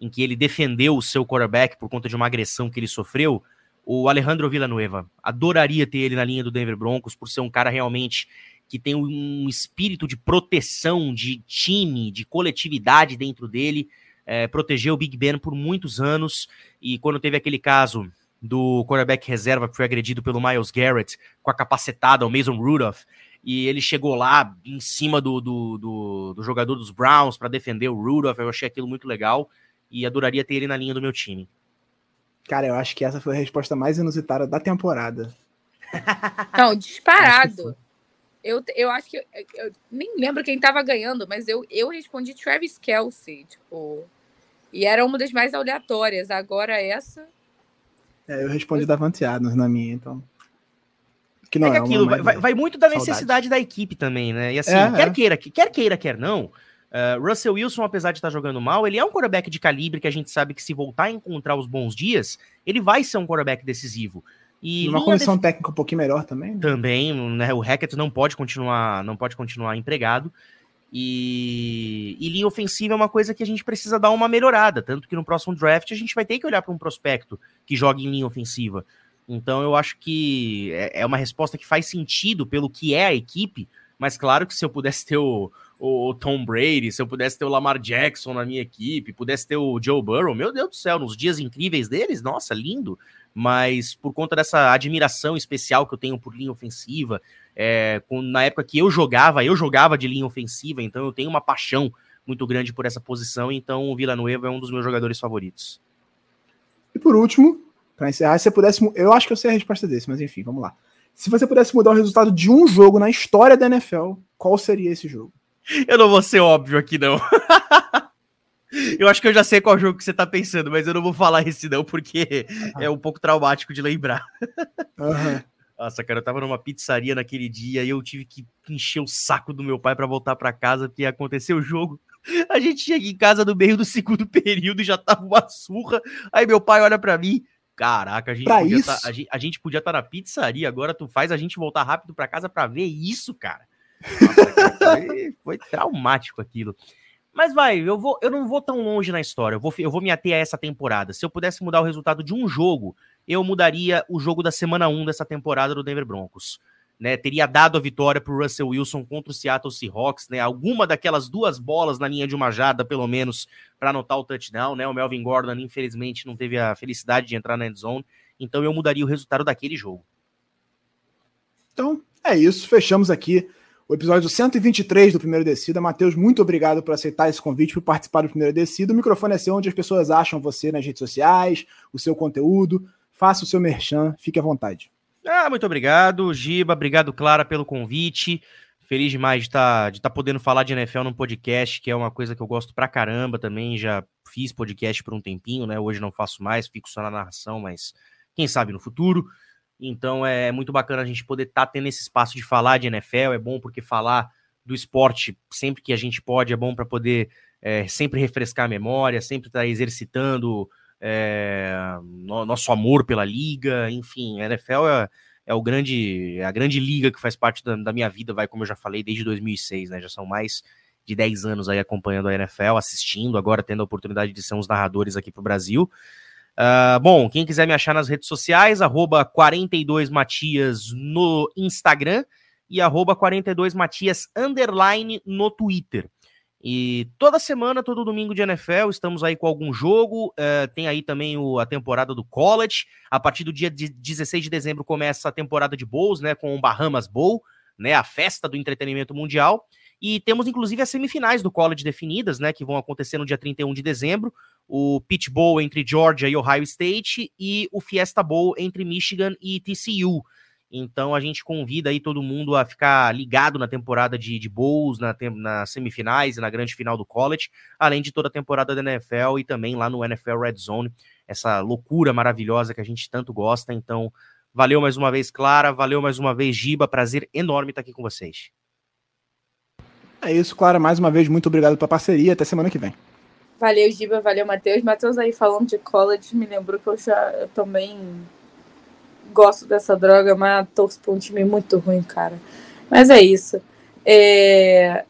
em que ele defendeu o seu quarterback por conta de uma agressão que ele sofreu. O Alejandro Villanueva. Adoraria ter ele na linha do Denver Broncos por ser um cara realmente que tem um espírito de proteção, de time, de coletividade dentro dele. É, protegeu o Big Ben por muitos anos e quando teve aquele caso do quarterback reserva que foi agredido pelo Miles Garrett com a capacetada, o Mason Rudolph, e ele chegou lá em cima do, do, do, do jogador dos Browns para defender o Rudolph. Eu achei aquilo muito legal e adoraria ter ele na linha do meu time. Cara, eu acho que essa foi a resposta mais inusitada da temporada. Não, disparado. Eu, eu acho que. Eu, eu nem lembro quem tava ganhando, mas eu, eu respondi Travis Kelsey, tipo. E era uma das mais aleatórias. Agora essa. É, eu respondi Davante Adams na minha, então. Que não é é, aquilo vai- vai muito da Saudade. necessidade da equipe também, né? E assim, É, quer é. queira, quer queira, quer não. Uh, Russell Wilson, apesar de estar jogando mal, ele é um quarterback de calibre que a gente sabe que se voltar a encontrar os bons dias, ele vai ser um quarterback decisivo. E Uma linha comissão técnica um pouquinho melhor também. né? também, né? O Hackett não pode continuar, não pode continuar empregado. E, e linha ofensiva é uma coisa que a gente precisa dar uma melhorada, tanto que no próximo draft a gente vai ter que olhar para um prospecto que joga em linha ofensiva. Então eu acho que é, é uma resposta que faz sentido pelo que é a equipe, mas claro que se eu pudesse ter o, o Tom Brady, se eu pudesse ter o Lamar Jackson na minha equipe, pudesse ter o Joe Burrow, meu Deus do céu, nos dias incríveis deles, nossa, lindo. Mas por conta dessa admiração especial que eu tenho por linha ofensiva, é, com- na época que eu jogava, eu jogava de linha ofensiva, então eu tenho uma paixão muito grande por essa posição, então o Villanueva é um dos meus jogadores favoritos. E por último, para encerrar, se você pudesse. Eu acho que eu sei a resposta desse, mas enfim, vamos lá. Se você pudesse mudar o resultado de um jogo na história da NFL, qual seria esse jogo? Eu não vou ser óbvio aqui, não. eu acho que eu já sei qual jogo que você tá pensando, mas eu não vou falar esse não, porque é um pouco traumático de lembrar. Aham. Nossa, cara, eu tava numa pizzaria naquele dia e eu tive que encher o saco do meu pai pra voltar pra casa, porque aconteceu o jogo. A gente chega em casa no meio do segundo período e já tava uma surra. Aí meu pai olha pra mim. Caraca, a gente, Pra podia tá, a, gente, a gente podia estar na pizzaria, agora tu faz a gente voltar rápido pra casa pra ver isso, cara. Nossa, foi, foi traumático aquilo. Mas vai, eu, vou, eu não vou tão longe na história, eu vou, eu vou me ater a essa temporada. Se eu pudesse mudar o resultado de um jogo, eu mudaria o jogo da semana 1 dessa temporada do Denver Broncos. né, teria dado a vitória para o Russell Wilson contra o Seattle Seahawks, né, alguma daquelas duas bolas na linha de uma jarda, pelo menos, para anotar o touchdown, né, o Melvin Gordon, infelizmente, não teve a felicidade de entrar na end zone, então eu mudaria o resultado daquele jogo. Então, é isso, fechamos aqui o episódio 123 do Primeiro Descida. Matheus, muito obrigado por aceitar esse convite, por participar do Primeiro Descida. O microfone é seu, onde as pessoas acham você nas redes sociais, o seu conteúdo. Faça o seu merchan, fique à vontade. Ah, muito obrigado, Giba. Obrigado, Clara, pelo convite. Feliz demais de estar tá, de tá podendo falar de NFL num podcast, que é uma coisa que eu gosto pra caramba também. Já fiz podcast por um tempinho, né? Hoje não faço mais, fico só na narração, mas quem sabe no futuro. Então é muito bacana a gente poder estar tá tendo esse espaço de falar de NFL. É bom porque falar do esporte sempre que a gente pode é bom para poder é, sempre refrescar a memória, sempre estar tá exercitando é, no, nosso amor pela liga. Enfim, a NFL é, é, o grande, é a grande liga que faz parte da, da, minha vida, vai como eu já falei, desde 2006, né? Já são mais de 10 anos aí acompanhando a NFL, assistindo, agora tendo a oportunidade de ser uns narradores aqui para o Brasil. Uh, bom, quem quiser me achar nas redes sociais, arroba 42matias no Instagram e arroba 42matias underline no Twitter. E toda semana, todo domingo de NFL, estamos aí com algum jogo. Uh, tem aí também o, a temporada do college. A partir do dia de 16 de dezembro começa a temporada de bowls, né? Com o Bahamas Bowl, né? A festa do entretenimento mundial. E temos, inclusive, as semifinais do college definidas, né? Que vão acontecer no dia 31 de dezembro o Pitch Bowl entre Georgia e Ohio State e o Fiesta Bowl entre Michigan e TCU. Então a gente convida aí todo mundo a ficar ligado na temporada de, de bowls, na, nas semifinais e na grande final do college, além de toda a temporada da NFL e também lá no NFL Red Zone, essa loucura maravilhosa que a gente tanto gosta. Então, valeu mais uma vez, Clara, valeu mais uma vez, Giba, prazer enorme estar aqui com vocês. É isso, Clara, mais uma vez, muito obrigado pela parceria, até semana que vem. Valeu, Giba, valeu, Matheus. Matheus aí falando de college, me lembrou que eu já eu também gosto dessa droga, mas torço pra um time muito ruim, cara. Mas é isso. É...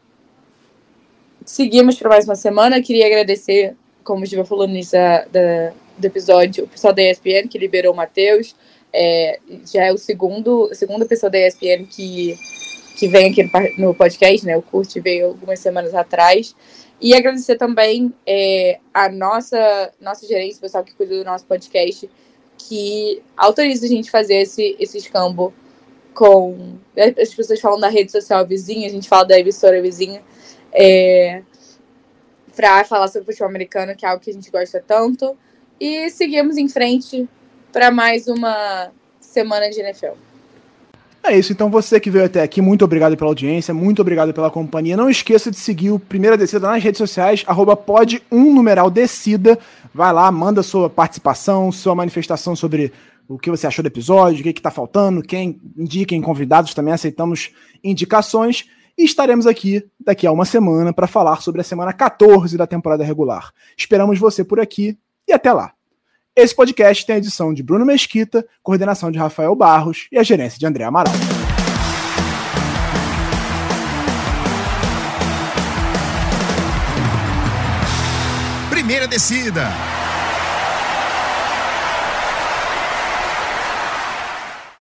Seguimos para mais uma semana. Queria agradecer, como o Giba falou no início da, do episódio, o pessoal da ESPN que liberou o Matheus. É, já é o segundo, a segunda pessoa da ESPN que, que vem aqui no, no podcast, né? O Kurt veio algumas semanas atrás. E agradecer também é, a nossa, nossa gerência, o pessoal que cuida do nosso podcast, que autoriza a gente fazer esse, esse escambo com. As pessoas falam da rede social vizinha, a gente fala da emissora vizinha, é, para falar sobre futebol americano, que é algo que a gente gosta tanto. E seguimos em frente para mais uma semana de NFL. É isso, então você que veio até aqui, muito obrigado pela audiência, muito obrigado pela companhia. Não esqueça de seguir o Primeira Descida nas redes sociais, arroba pod 1 numeral descida. Vai lá, manda sua participação, sua manifestação sobre o que você achou do episódio, o que está faltando, quem indiquem convidados, também aceitamos indicações. E estaremos aqui daqui a uma semana para falar sobre a semana 14 da temporada regular. Esperamos você por aqui e até lá. Esse podcast tem a edição de Bruno Mesquita, coordenação de Rafael Barros e a gerência de André Amaral. Primeira descida.